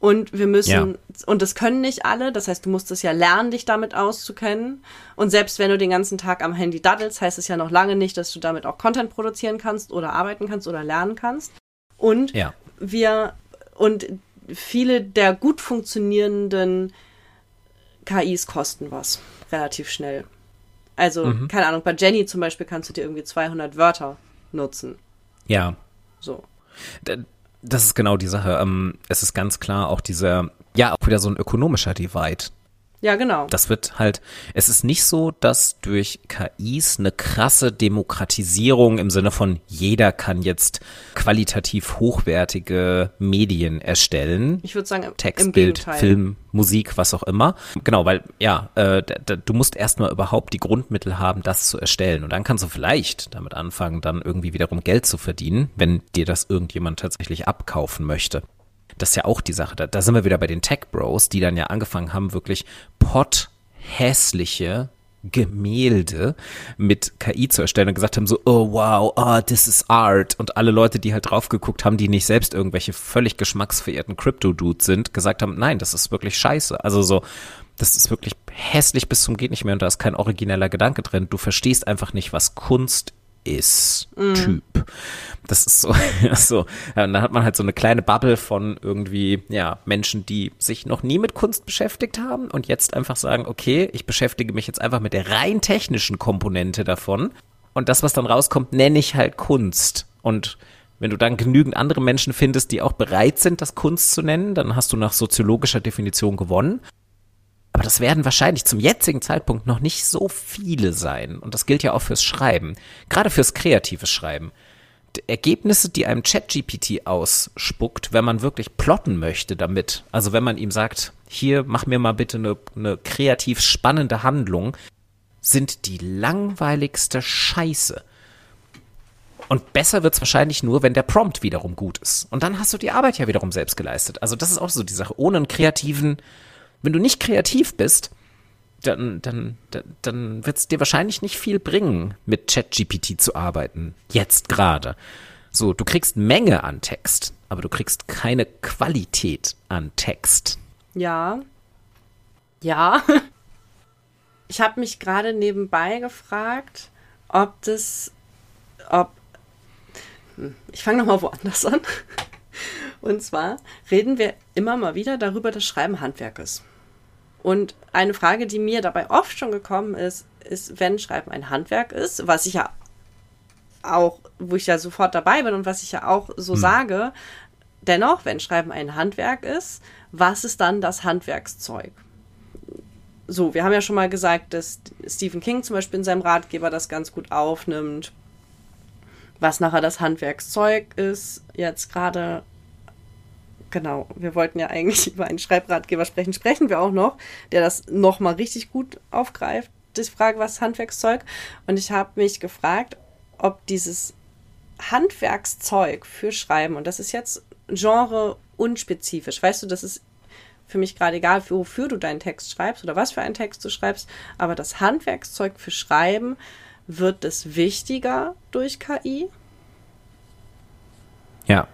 und wir müssen, Ja. und das können nicht alle, das heißt, du musst es ja lernen, dich damit auszukennen. Und selbst wenn du den ganzen Tag am Handy daddelst, heißt es ja noch lange nicht, dass du damit auch Content produzieren kannst oder arbeiten kannst oder lernen kannst. Und Ja. wir, und viele der gut funktionierenden KIs kosten was, relativ schnell. Also, Mhm. keine Ahnung, bei Jenny zum Beispiel kannst du dir irgendwie 200 Wörter nutzen. Ja. So. Das ist genau die Sache. Ähm, Es ist ganz klar auch dieser, ja, auch wieder so ein ökonomischer Divide. Ja, genau. Das wird halt, es ist nicht so, dass durch KIs eine krasse Demokratisierung im Sinne von jeder kann jetzt qualitativ hochwertige Medien erstellen. Ich würde sagen, Text, im Bild, Gegenteil. Film, Musik, was auch immer. Genau, weil ja, äh, du musst erstmal überhaupt die Grundmittel haben, das zu erstellen. Und dann kannst du vielleicht damit anfangen, dann irgendwie wiederum Geld zu verdienen, wenn dir das irgendjemand tatsächlich abkaufen möchte. Das ist ja auch die Sache. Da, da sind wir wieder bei den Tech Bros, die dann ja angefangen haben, wirklich potthässliche Gemälde mit KI zu erstellen und gesagt haben so, oh wow, oh, this is art. Und alle Leute, die halt drauf geguckt haben, die nicht selbst irgendwelche völlig geschmacksverirrten Crypto-Dudes sind, gesagt haben, nein, das ist wirklich scheiße. Also so, das ist wirklich hässlich bis zum geht nicht mehr und da ist kein origineller Gedanke drin. Du verstehst einfach nicht, was Kunst ist, Typ. Das ist so, so. Und dann hat man halt so eine kleine Bubble von irgendwie, ja, Menschen, die sich noch nie mit Kunst beschäftigt haben und jetzt einfach sagen, okay, ich beschäftige mich jetzt einfach mit der rein technischen Komponente davon. Und das, was dann rauskommt, nenne ich halt Kunst. Und wenn du dann genügend andere Menschen findest, die auch bereit sind, das Kunst zu nennen, dann hast du nach soziologischer Definition gewonnen. Aber das werden wahrscheinlich zum jetzigen Zeitpunkt noch nicht so viele sein. Und das gilt ja auch fürs Schreiben. Gerade fürs kreative Schreiben. D- Ergebnisse, die einem ChatGPT ausspuckt, wenn man wirklich plotten möchte damit. Also wenn man ihm sagt, hier, mach mir mal bitte eine, eine kreativ spannende Handlung, sind die langweiligste Scheiße. Und besser wird's wahrscheinlich nur, wenn der Prompt wiederum gut ist. Und dann hast du die Arbeit ja wiederum selbst geleistet. Also das ist auch so die Sache. Ohne einen kreativen, wenn du nicht kreativ bist, dann, dann, dann, wird es dir wahrscheinlich nicht viel bringen, mit ChatGPT zu arbeiten. Jetzt gerade. So, du kriegst Menge an Text, aber du kriegst keine Qualität an Text. Ja. Ja. Ich habe mich gerade nebenbei gefragt, ob das, ob, Hm, ich fange nochmal woanders an. Und zwar reden wir immer mal wieder darüber, dass Schreiben Handwerk ist. Und eine Frage, die mir dabei oft schon gekommen ist, ist, wenn Schreiben ein Handwerk ist, was ich ja auch, wo ich ja sofort dabei bin und was ich ja auch so sage, dennoch, wenn Schreiben ein Handwerk ist, was ist dann das Handwerkszeug? So, wir haben ja schon mal gesagt, dass Stephen King zum Beispiel in seinem Ratgeber das ganz gut aufnimmt, was nachher das Handwerkszeug ist. Jetzt gerade, genau, wir wollten ja eigentlich über einen Schreibratgeber sprechen, sprechen wir auch noch, der das nochmal richtig gut aufgreift, die Frage, was Handwerkszeug? Und ich habe mich gefragt, ob dieses Handwerkszeug für Schreiben, und das ist jetzt genre unspezifisch, weißt du, das ist für mich gerade egal, für wofür du deinen Text schreibst oder was für einen Text du schreibst, aber das Handwerkszeug für Schreiben, wird es wichtiger durch KI? Ja.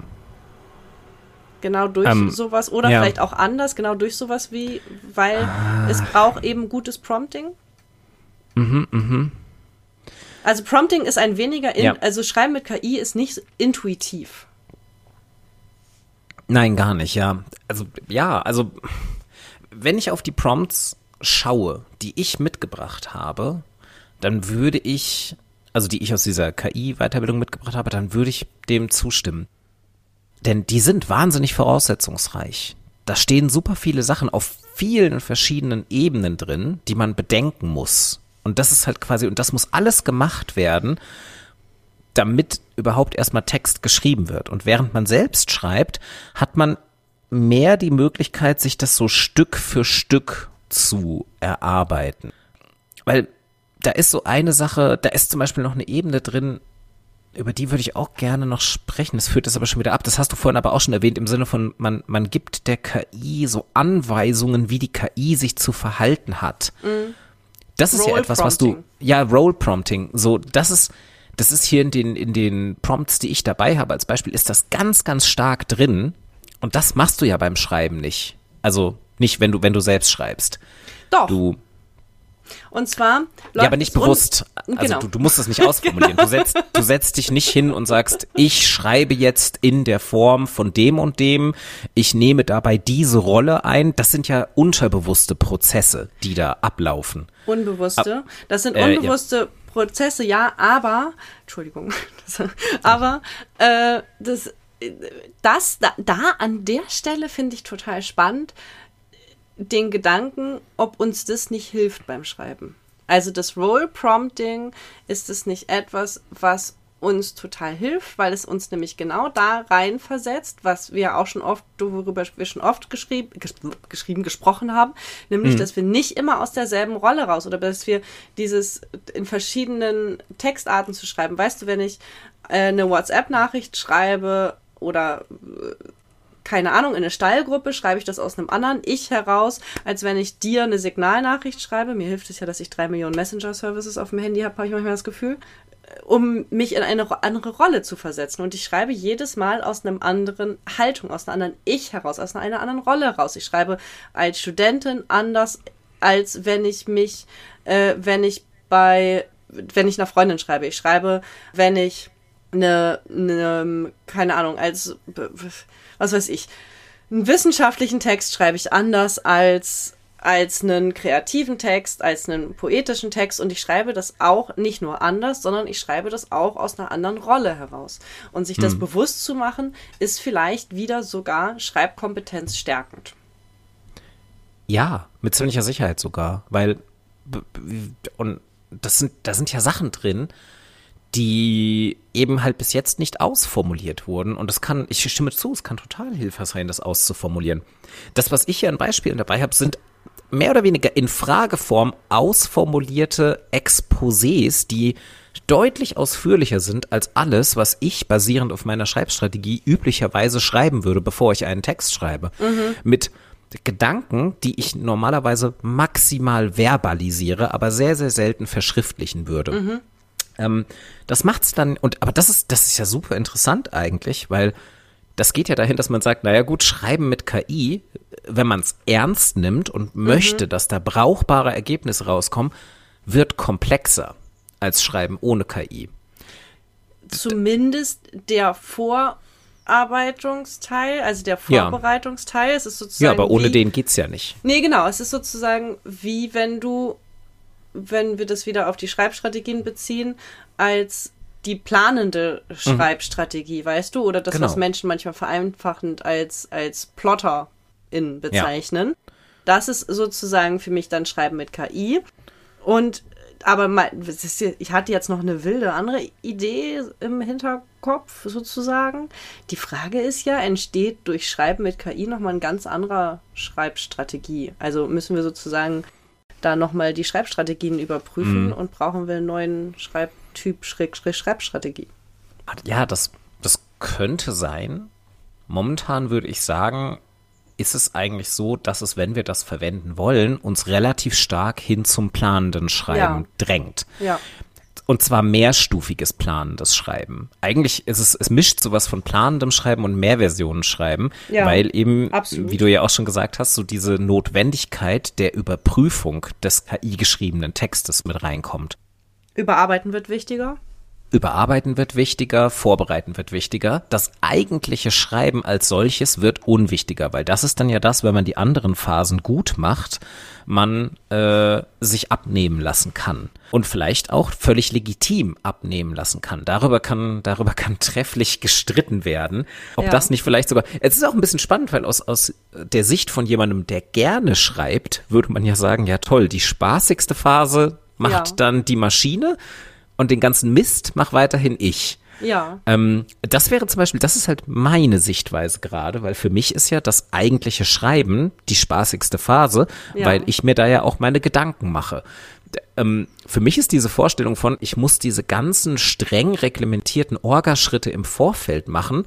Genau durch Ähm, sowas oder ja. vielleicht auch anders, genau durch sowas wie, weil es braucht eben gutes Prompting. Mhm, mhm. Also Prompting ist ein weniger, in, Ja. also Schreiben mit KI ist nicht intuitiv. Nein, gar nicht, ja. Also, ja, also, wenn ich auf die Prompts schaue, die ich mitgebracht habe, dann würde ich, also die ich aus dieser KI-Weiterbildung mitgebracht habe, dann würde ich dem zustimmen. Denn die sind wahnsinnig voraussetzungsreich. Da stehen super viele Sachen auf vielen verschiedenen Ebenen drin, die man bedenken muss. Und das ist halt quasi, und das muss alles gemacht werden, damit überhaupt erstmal Text geschrieben wird. Und während man selbst schreibt, hat man mehr die Möglichkeit, sich das so Stück für Stück zu erarbeiten. Weil da ist so eine Sache, da ist zum Beispiel noch eine Ebene drin, über die würde ich auch gerne noch sprechen. Das führt das aber schon wieder ab. Das hast du vorhin aber auch schon erwähnt, im Sinne von, man, man gibt der KI so Anweisungen, wie die KI sich zu verhalten hat. Das ist ja Role etwas, was du, ja, Role Prompting, so, das ist, das ist hier in den, in den Prompts, die ich dabei habe, als Beispiel, ist das ganz, ganz stark drin. Und das machst du ja beim Schreiben nicht. Also nicht, wenn du, wenn du selbst schreibst. Doch. Du, Und zwar ja, aber nicht bewusst. Also Genau. du, du musst es nicht ausformulieren. Du setzt, du setzt dich nicht hin und sagst, ich schreibe jetzt in der Form von dem und dem, ich nehme dabei diese Rolle ein. Das sind ja unterbewusste Prozesse, die da ablaufen. Unbewusste. Das sind äh, ja. unbewusste Prozesse, ja, aber, Entschuldigung, aber äh, das, das da, da an der Stelle finde ich total spannend. Den Gedanken, ob uns das nicht hilft beim Schreiben. Also das Role Prompting ist es nicht etwas, was uns total hilft, weil es uns nämlich genau da rein versetzt, was wir auch schon oft, worüber wir schon oft geschrieben, geschrieben gesprochen haben, nämlich, mhm. dass wir nicht immer aus derselben Rolle raus oder dass wir dieses in verschiedenen Textarten zu schreiben. Weißt du, wenn ich äh, eine WhatsApp-Nachricht schreibe oder äh, keine Ahnung, in eine Stallgruppe schreibe ich das aus einem anderen Ich heraus, als wenn ich dir eine Signalnachricht schreibe. Mir hilft es ja, dass ich drei Millionen Messenger-Services auf dem Handy habe, habe ich manchmal das Gefühl um mich in eine andere Rolle zu versetzen. Und ich schreibe jedes Mal aus einem anderen Haltung, aus einer anderen Ich heraus, aus einer anderen Rolle heraus. Ich schreibe als Studentin anders, als wenn ich mich, äh, wenn ich bei, wenn ich einer Freundin schreibe. Ich schreibe, wenn ich eine, eine keine Ahnung, als, was weiß ich, einen wissenschaftlichen Text schreibe ich anders als als einen kreativen Text, als einen poetischen Text und ich schreibe das auch nicht nur anders, sondern ich schreibe das auch aus einer anderen Rolle heraus. Und sich das hm. bewusst zu machen, ist vielleicht wieder sogar Schreibkompetenz stärkend. Ja, mit ziemlicher Sicherheit sogar, weil und das sind da sind ja Sachen drin, die eben halt bis jetzt nicht ausformuliert wurden. Und das kann, ich stimme zu, es kann total hilfreich sein, das auszuformulieren. Das, was ich hier an Beispielen dabei habe, sind mehr oder weniger in Frageform ausformulierte Exposés, die deutlich ausführlicher sind als alles, was ich basierend auf meiner Schreibstrategie üblicherweise schreiben würde, bevor ich einen Text schreibe. Mhm. Mit Gedanken, die ich normalerweise maximal verbalisiere, aber sehr, sehr selten verschriftlichen würde. Mhm. Ähm, das macht's dann, und aber das ist, das ist ja super interessant eigentlich, weil das geht ja dahin, dass man sagt, naja gut, schreiben mit KI wenn man es ernst nimmt und mhm. möchte, dass da brauchbare Ergebnisse rauskommen, wird komplexer als Schreiben ohne KI. Zumindest der Vorarbeitungsteil, also der Vorbereitungsteil, ja. es ist sozusagen. Ja, aber ohne wie, den geht's ja nicht. Nee, genau. Es ist sozusagen wie wenn du, wenn wir das wieder auf die Schreibstrategien beziehen, als die planende mhm. Schreibstrategie, mhm. weißt du? Oder das, genau. was Menschen manchmal vereinfachend als, als Plotter in bezeichnen. Ja. Das ist sozusagen für mich dann Schreiben mit KI. Und aber mal, ich hatte jetzt noch eine wilde andere Idee im Hinterkopf sozusagen. Die Frage ist ja, entsteht durch Schreiben mit KI nochmal ein ganz anderer Schreibstrategie? Also müssen wir sozusagen da nochmal die Schreibstrategien überprüfen mhm. und brauchen wir einen neuen Schreibtyp, Schräg, Schräg, Schreibstrategie? Ja, das, das könnte sein. Momentan würde ich sagen, ist es eigentlich so, dass es, wenn wir das verwenden wollen, uns relativ stark hin zum planenden Schreiben ja. drängt. Ja. Und zwar mehrstufiges planendes Schreiben. Eigentlich ist es, es mischt sowas von planendem Schreiben und Mehrversionen schreiben, ja, weil eben, absolut. wie du ja auch schon gesagt hast, so diese Notwendigkeit der Überprüfung des KI geschriebenen Textes mit reinkommt. Überarbeiten wird wichtiger. Überarbeiten wird wichtiger, vorbereiten wird wichtiger. Das eigentliche Schreiben als solches wird unwichtiger, weil das ist dann ja das, wenn man die anderen Phasen gut macht, man äh, sich abnehmen lassen kann und vielleicht auch völlig legitim abnehmen lassen kann. Darüber kann darüber kann trefflich gestritten werden, ob ja. das nicht vielleicht sogar. Es ist auch ein bisschen spannend, weil aus aus der Sicht von jemandem, der gerne schreibt, würde man ja sagen, ja toll, die spaßigste Phase macht ja. dann die Maschine und den ganzen Mist mach weiterhin ich. Ja. Ähm, das wäre zum Beispiel, das ist halt meine Sichtweise gerade, weil für mich ist ja das eigentliche Schreiben die spaßigste Phase, ja. weil ich mir da ja auch meine Gedanken mache. Ähm, für mich ist diese Vorstellung von, ich muss diese ganzen streng reglementierten Orgaschritte im Vorfeld machen,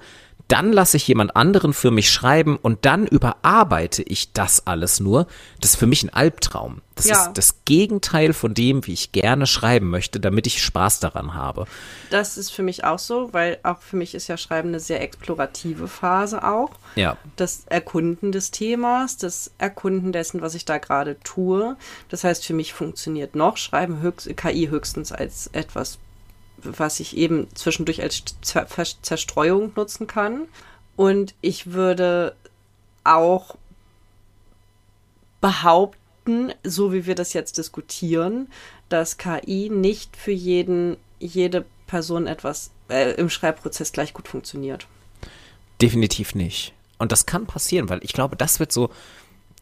dann lasse ich jemand anderen für mich schreiben und dann überarbeite ich das alles nur. Das ist für mich ein Albtraum. Das ja. ist das Gegenteil von dem, wie ich gerne schreiben möchte, damit ich Spaß daran habe. Das ist für mich auch so, weil auch für mich ist ja Schreiben eine sehr explorative Phase auch. Ja. Das Erkunden des Themas, das Erkunden dessen, was ich da gerade tue. Das heißt, für mich funktioniert noch Schreiben höchst, KI höchstens als etwas was ich eben zwischendurch als Zerstreuung nutzen kann. Und ich würde auch behaupten, so wie wir das jetzt diskutieren, dass KI nicht für jeden, jede Person etwas äh, im Schreibprozess gleich gut funktioniert. Definitiv nicht. Und das kann passieren, weil ich glaube, das wird so,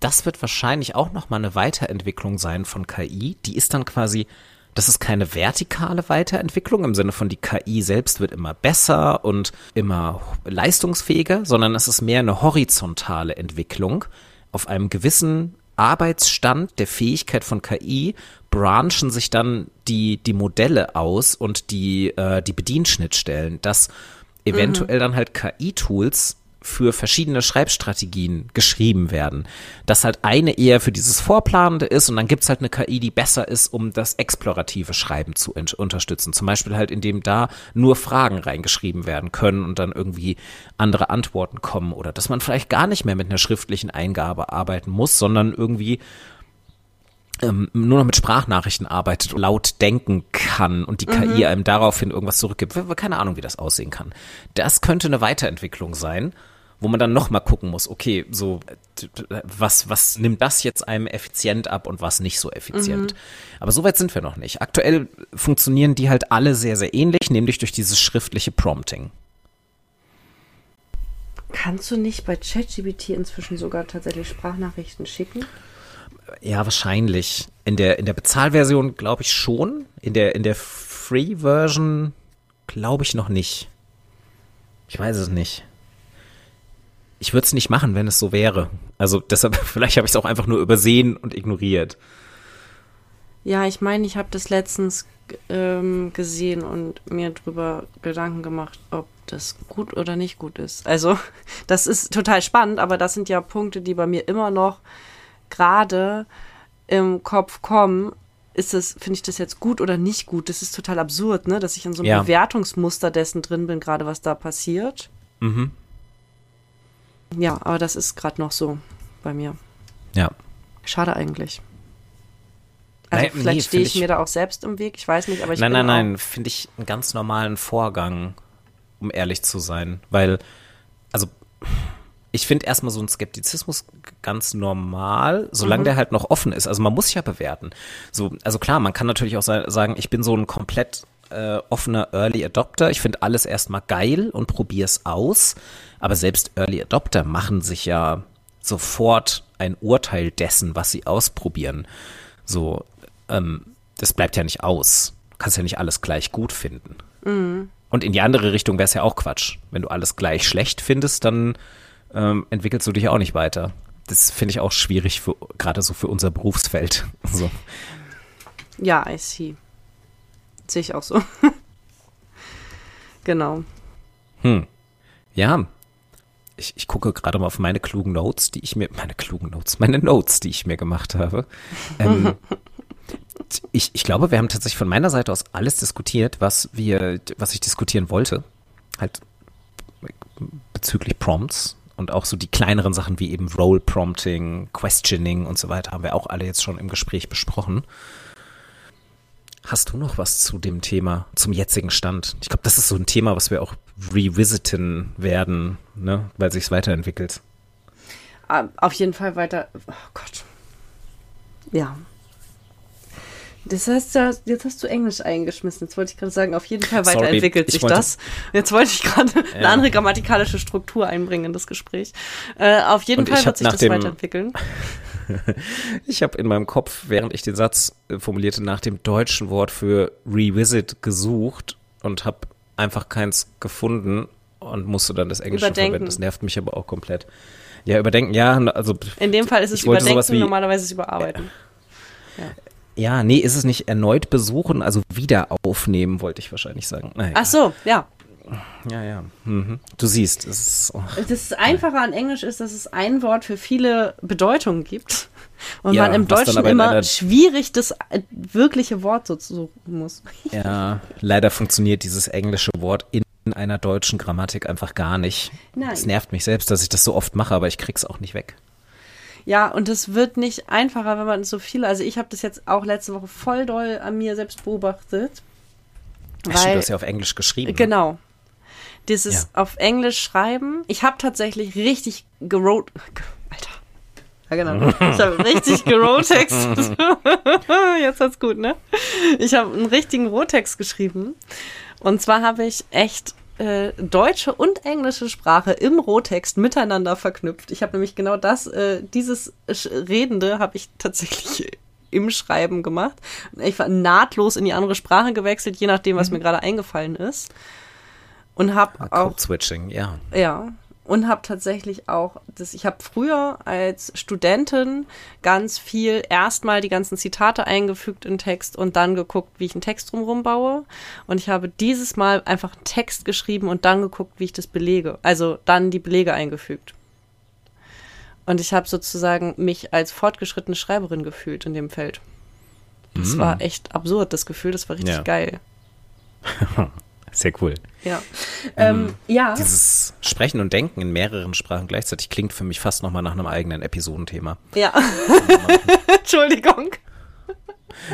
das wird wahrscheinlich auch nochmal eine Weiterentwicklung sein von KI. Die ist dann quasi, das ist keine vertikale Weiterentwicklung im Sinne von die KI selbst wird immer besser und immer leistungsfähiger, sondern es ist mehr eine horizontale Entwicklung auf einem gewissen Arbeitsstand der Fähigkeit von KI branchen sich dann die, die Modelle aus und die, äh, die Bedienschnittstellen, dass eventuell mhm. dann halt KI-Tools für verschiedene Schreibstrategien geschrieben werden. Dass halt eine eher für dieses Vorplanende ist und dann gibt's halt eine KI, die besser ist, um das explorative Schreiben zu unterstützen. Zum Beispiel halt, indem da nur Fragen reingeschrieben werden können und dann irgendwie andere Antworten kommen oder dass man vielleicht gar nicht mehr mit einer schriftlichen Eingabe arbeiten muss, sondern irgendwie ähm, nur noch mit Sprachnachrichten arbeitet, laut denken kann und die mhm. KI einem daraufhin irgendwas zurückgibt. Keine Ahnung, wie das aussehen kann. Das könnte eine Weiterentwicklung sein, wo man dann noch mal gucken muss, okay, so was was nimmt das jetzt einem effizient ab und was nicht so effizient. Mhm. Aber so weit sind wir noch nicht. Aktuell funktionieren die halt alle sehr sehr ähnlich, nämlich durch dieses schriftliche Prompting. Kannst du nicht bei ChatGPT inzwischen sogar tatsächlich Sprachnachrichten schicken? Ja, wahrscheinlich. In der, in der Bezahlversion glaube ich schon. In der, in der Free-Version glaube ich noch nicht. Ich weiß es nicht. Ich würde es nicht machen, wenn es so wäre. Also deshalb, vielleicht habe ich es auch einfach nur übersehen und ignoriert. Ja, ich meine, ich habe das letztens ähm, gesehen und mir drüber Gedanken gemacht, ob das gut oder nicht gut ist. Also, das ist total spannend, aber das sind ja Punkte, die bei mir immer noch gerade im Kopf kommen, ist es, finde ich das jetzt gut oder nicht gut? Das ist total absurd, ne? Dass ich in so einem ja. Bewertungsmuster dessen drin bin, gerade was da passiert. Mhm. Ja, aber das ist gerade noch so bei mir. Ja. Schade eigentlich. Also nein, vielleicht nee, stehe ich, ich, mir da auch selbst im Weg, ich weiß nicht, aber ich Nein, nein, nein, finde ich einen ganz normalen Vorgang, um ehrlich zu sein, weil also ich finde erstmal so ein Skeptizismus ganz normal, solange mhm. der halt noch offen ist. Also man muss ja bewerten. So, also klar, man kann natürlich auch sagen, ich bin so ein komplett äh, offener Early Adopter. Ich finde alles erstmal geil und probiere es aus. Aber selbst Early Adopter machen sich ja sofort ein Urteil dessen, was sie ausprobieren. So, ähm, das bleibt ja nicht aus. Du kannst ja nicht alles gleich gut finden. Mhm. Und in die andere Richtung wäre es ja auch Quatsch. Wenn du alles gleich schlecht findest, dann ähm, entwickelst du dich auch nicht weiter. Das finde ich auch schwierig, gerade so für unser Berufsfeld. So. Ja, I see. Sehe ich auch so. genau. Hm. Ja. Ich, ich gucke gerade mal auf meine klugen Notes, die ich mir, meine klugen Notes, meine Notes, die ich mir gemacht habe. Ähm, ich, ich glaube, wir haben tatsächlich von meiner Seite aus alles diskutiert, was wir, was ich diskutieren wollte. Halt bezüglich Prompts und auch so die kleineren Sachen wie eben Role Prompting, Questioning und so weiter haben wir auch alle jetzt schon im Gespräch besprochen. Hast du noch was zu dem Thema, zum jetzigen Stand? Ich glaube, das ist so ein Thema, was wir auch revisiten werden, ne, weil sich es weiterentwickelt. Ah, auf jeden Fall weiter. Oh Gott. Ja, das heißt, jetzt hast du Englisch eingeschmissen. Jetzt wollte ich gerade sagen, auf jeden Fall weiterentwickelt Sorry, sich das. Jetzt wollte ich gerade ja. eine andere grammatikalische Struktur einbringen in das Gespräch. Äh, auf jeden Fall wird sich das dem, weiterentwickeln. ich habe in meinem Kopf, während ich den Satz äh, formulierte, nach dem deutschen Wort für Revisit gesucht und habe einfach keins gefunden und musste dann das Englische überdenken. verwenden. Das nervt mich aber auch komplett. Ja, überdenken, ja, also. In dem Fall ist es überdenken, wie, normalerweise ist es überarbeiten. Ja. Ja, nee, ist es nicht erneut besuchen, also wieder aufnehmen, wollte ich wahrscheinlich sagen. Naja. Ach so, ja. Ja, ja. Mhm. Du siehst, es ist. Oh. Das Einfache an Englisch ist, dass es ein Wort für viele Bedeutungen gibt. Und ja, man im Deutschen immer schwierig das äh, wirkliche Wort so suchen muss. Ja, leider funktioniert dieses englische Wort in einer deutschen Grammatik einfach gar nicht. Nein. Es nervt mich selbst, dass ich das so oft mache, aber ich krieg's auch nicht weg. Ja, und es wird nicht einfacher, wenn man so viele, also ich habe das jetzt auch letzte Woche voll doll an mir selbst beobachtet. Weil, Stimmt, du hast ja auf Englisch geschrieben. Ne? Genau. Dieses ja. auf Englisch schreiben. Ich habe tatsächlich richtig gerot. Alter. Ja, genau. Ich habe richtig gerotext. Jetzt hat's gut, ne? Ich habe einen richtigen Rotext geschrieben. Und zwar habe ich echt äh, deutsche und englische Sprache im Rohtext miteinander verknüpft. Ich habe nämlich genau das, äh, dieses Redende habe ich tatsächlich im Schreiben gemacht. Ich war nahtlos in die andere Sprache gewechselt, je nachdem, was mhm. mir gerade eingefallen ist. Und habe auch. Switching, ja. Ja und habe tatsächlich auch, das, ich habe früher als Studentin ganz viel erstmal die ganzen Zitate eingefügt in Text und dann geguckt, wie ich einen Text drumherum baue. Und ich habe dieses Mal einfach einen Text geschrieben und dann geguckt, wie ich das belege. Also dann die Belege eingefügt. Und ich habe sozusagen mich als fortgeschrittene Schreiberin gefühlt in dem Feld. Das mm. war echt absurd, das Gefühl, das war richtig ja. geil. Sehr cool. Ja. Ähm, ähm, ja. Dieses Sprechen und Denken in mehreren Sprachen gleichzeitig klingt für mich fast nochmal nach einem eigenen Episodenthema. Ja. Entschuldigung.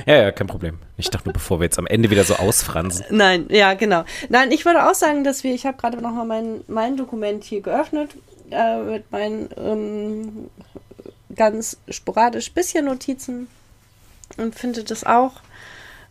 Ja, ja, kein Problem. Ich dachte nur, bevor wir jetzt am Ende wieder so ausfransen. Nein, ja, genau. Nein, ich würde auch sagen, dass wir, ich habe gerade nochmal mein, mein Dokument hier geöffnet äh, mit meinen ähm, ganz sporadisch bisschen Notizen und finde das auch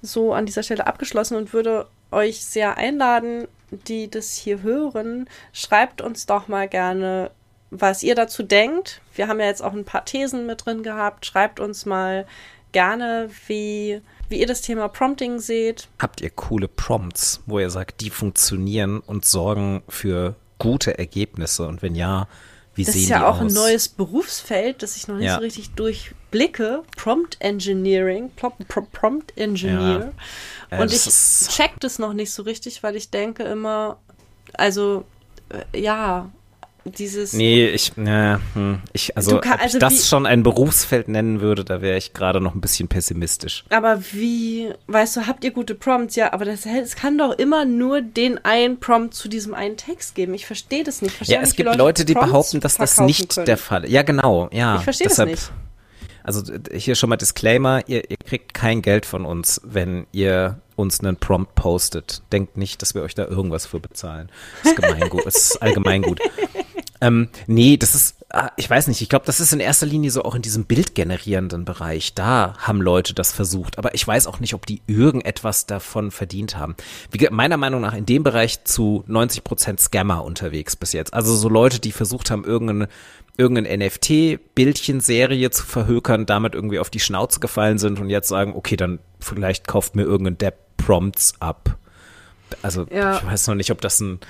so an dieser Stelle abgeschlossen und würde euch sehr einladen, die das hier hören. Schreibt uns doch mal gerne, was ihr dazu denkt. Wir haben ja jetzt auch ein paar Thesen mit drin gehabt. Schreibt uns mal gerne, wie, wie ihr das Thema Prompting seht. Habt ihr coole Prompts, wo ihr sagt, die funktionieren und sorgen für gute Ergebnisse? Und wenn ja, wie das ist ja auch aus? ein neues Berufsfeld, das ich noch nicht ja. so richtig durchblicke. Prompt Engineering, Prompt Engineer. Ja. Und ich check das noch nicht so richtig, weil ich denke immer, also äh, ja, dieses. Nee, ich, ja, hm, ich also, kann, also ob ich das wie, schon ein Berufsfeld nennen würde, da wäre ich gerade noch ein bisschen pessimistisch. Aber wie, weißt du, habt ihr gute Prompts? Ja, aber das, es kann doch immer nur den einen Prompt zu diesem einen Text geben. Ich verstehe das nicht. ja, es nicht, gibt Leute, Leute, die behaupten, dass das nicht können. der Fall ist. Ja, genau, ja. Ich verstehe das nicht. Also hier schon mal Disclaimer, ihr, ihr kriegt kein Geld von uns, wenn ihr uns einen Prompt postet. Denkt nicht, dass wir euch da irgendwas für bezahlen. Das ist Gemeingut, das ist allgemeingut. Ähm, nee, das ist, ah, ich weiß nicht, ich glaube, das ist in erster Linie so auch in diesem bildgenerierenden Bereich. Da haben Leute das versucht, aber ich weiß auch nicht, ob die irgendetwas davon verdient haben. Wie, meiner Meinung nach in dem Bereich zu 90 Prozent Scammer unterwegs bis jetzt. Also so Leute, die versucht haben, irgendeine irgendeine NFT-Bildchenserie zu verhökern, damit irgendwie auf die Schnauze gefallen sind und jetzt sagen, okay, dann vielleicht kauft mir irgendein Depp Prompts ab. Also ja. ich weiß noch nicht, ob das ein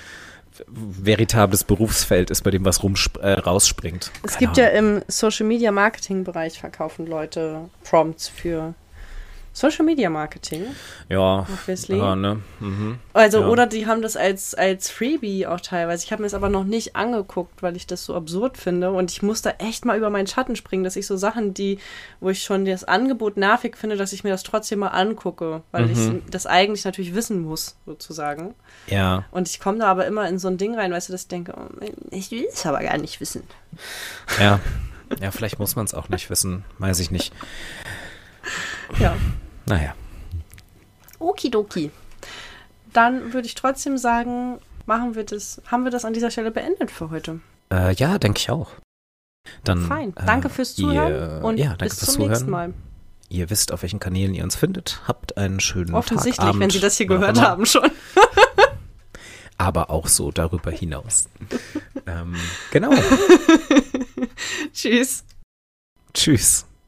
veritables Berufsfeld ist, bei dem was rumsp äh, rausspringt. Es Keine gibt Ahnung. ja im Social Media Marketing Bereich verkaufen Leute Prompts für Social Media Marketing. Ja. Obviously. Ja, ne? Mhm. Also, ja. oder die haben das als, als Freebie auch teilweise. Ich habe mir es aber noch nicht angeguckt, weil ich das so absurd finde. Und ich muss da echt mal über meinen Schatten springen, dass ich so Sachen, die, wo ich schon das Angebot nervig finde, dass ich mir das trotzdem mal angucke, weil mhm. ich das eigentlich natürlich wissen muss, sozusagen. Ja. Und ich komme da aber immer in so ein Ding rein, weißt du, dass ich denke, oh, ich will es aber gar nicht wissen. Ja. Ja, vielleicht muss man es auch nicht wissen, weiß ich nicht. Ja. Naja. Okidoki. Dann würde ich trotzdem sagen, machen wir das, haben wir das an dieser Stelle beendet für heute. Äh, ja, denke ich auch. Dann, Fein. Danke fürs Zuhören ihr, und ja, bis zum Zuhören. nächsten Mal. Ihr wisst, auf welchen Kanälen ihr uns findet. Habt einen schönen Offensichtlich, Tag, Abend, wenn Sie das hier gehört haben schon. Aber auch so darüber hinaus. ähm, genau. Tschüss. Tschüss.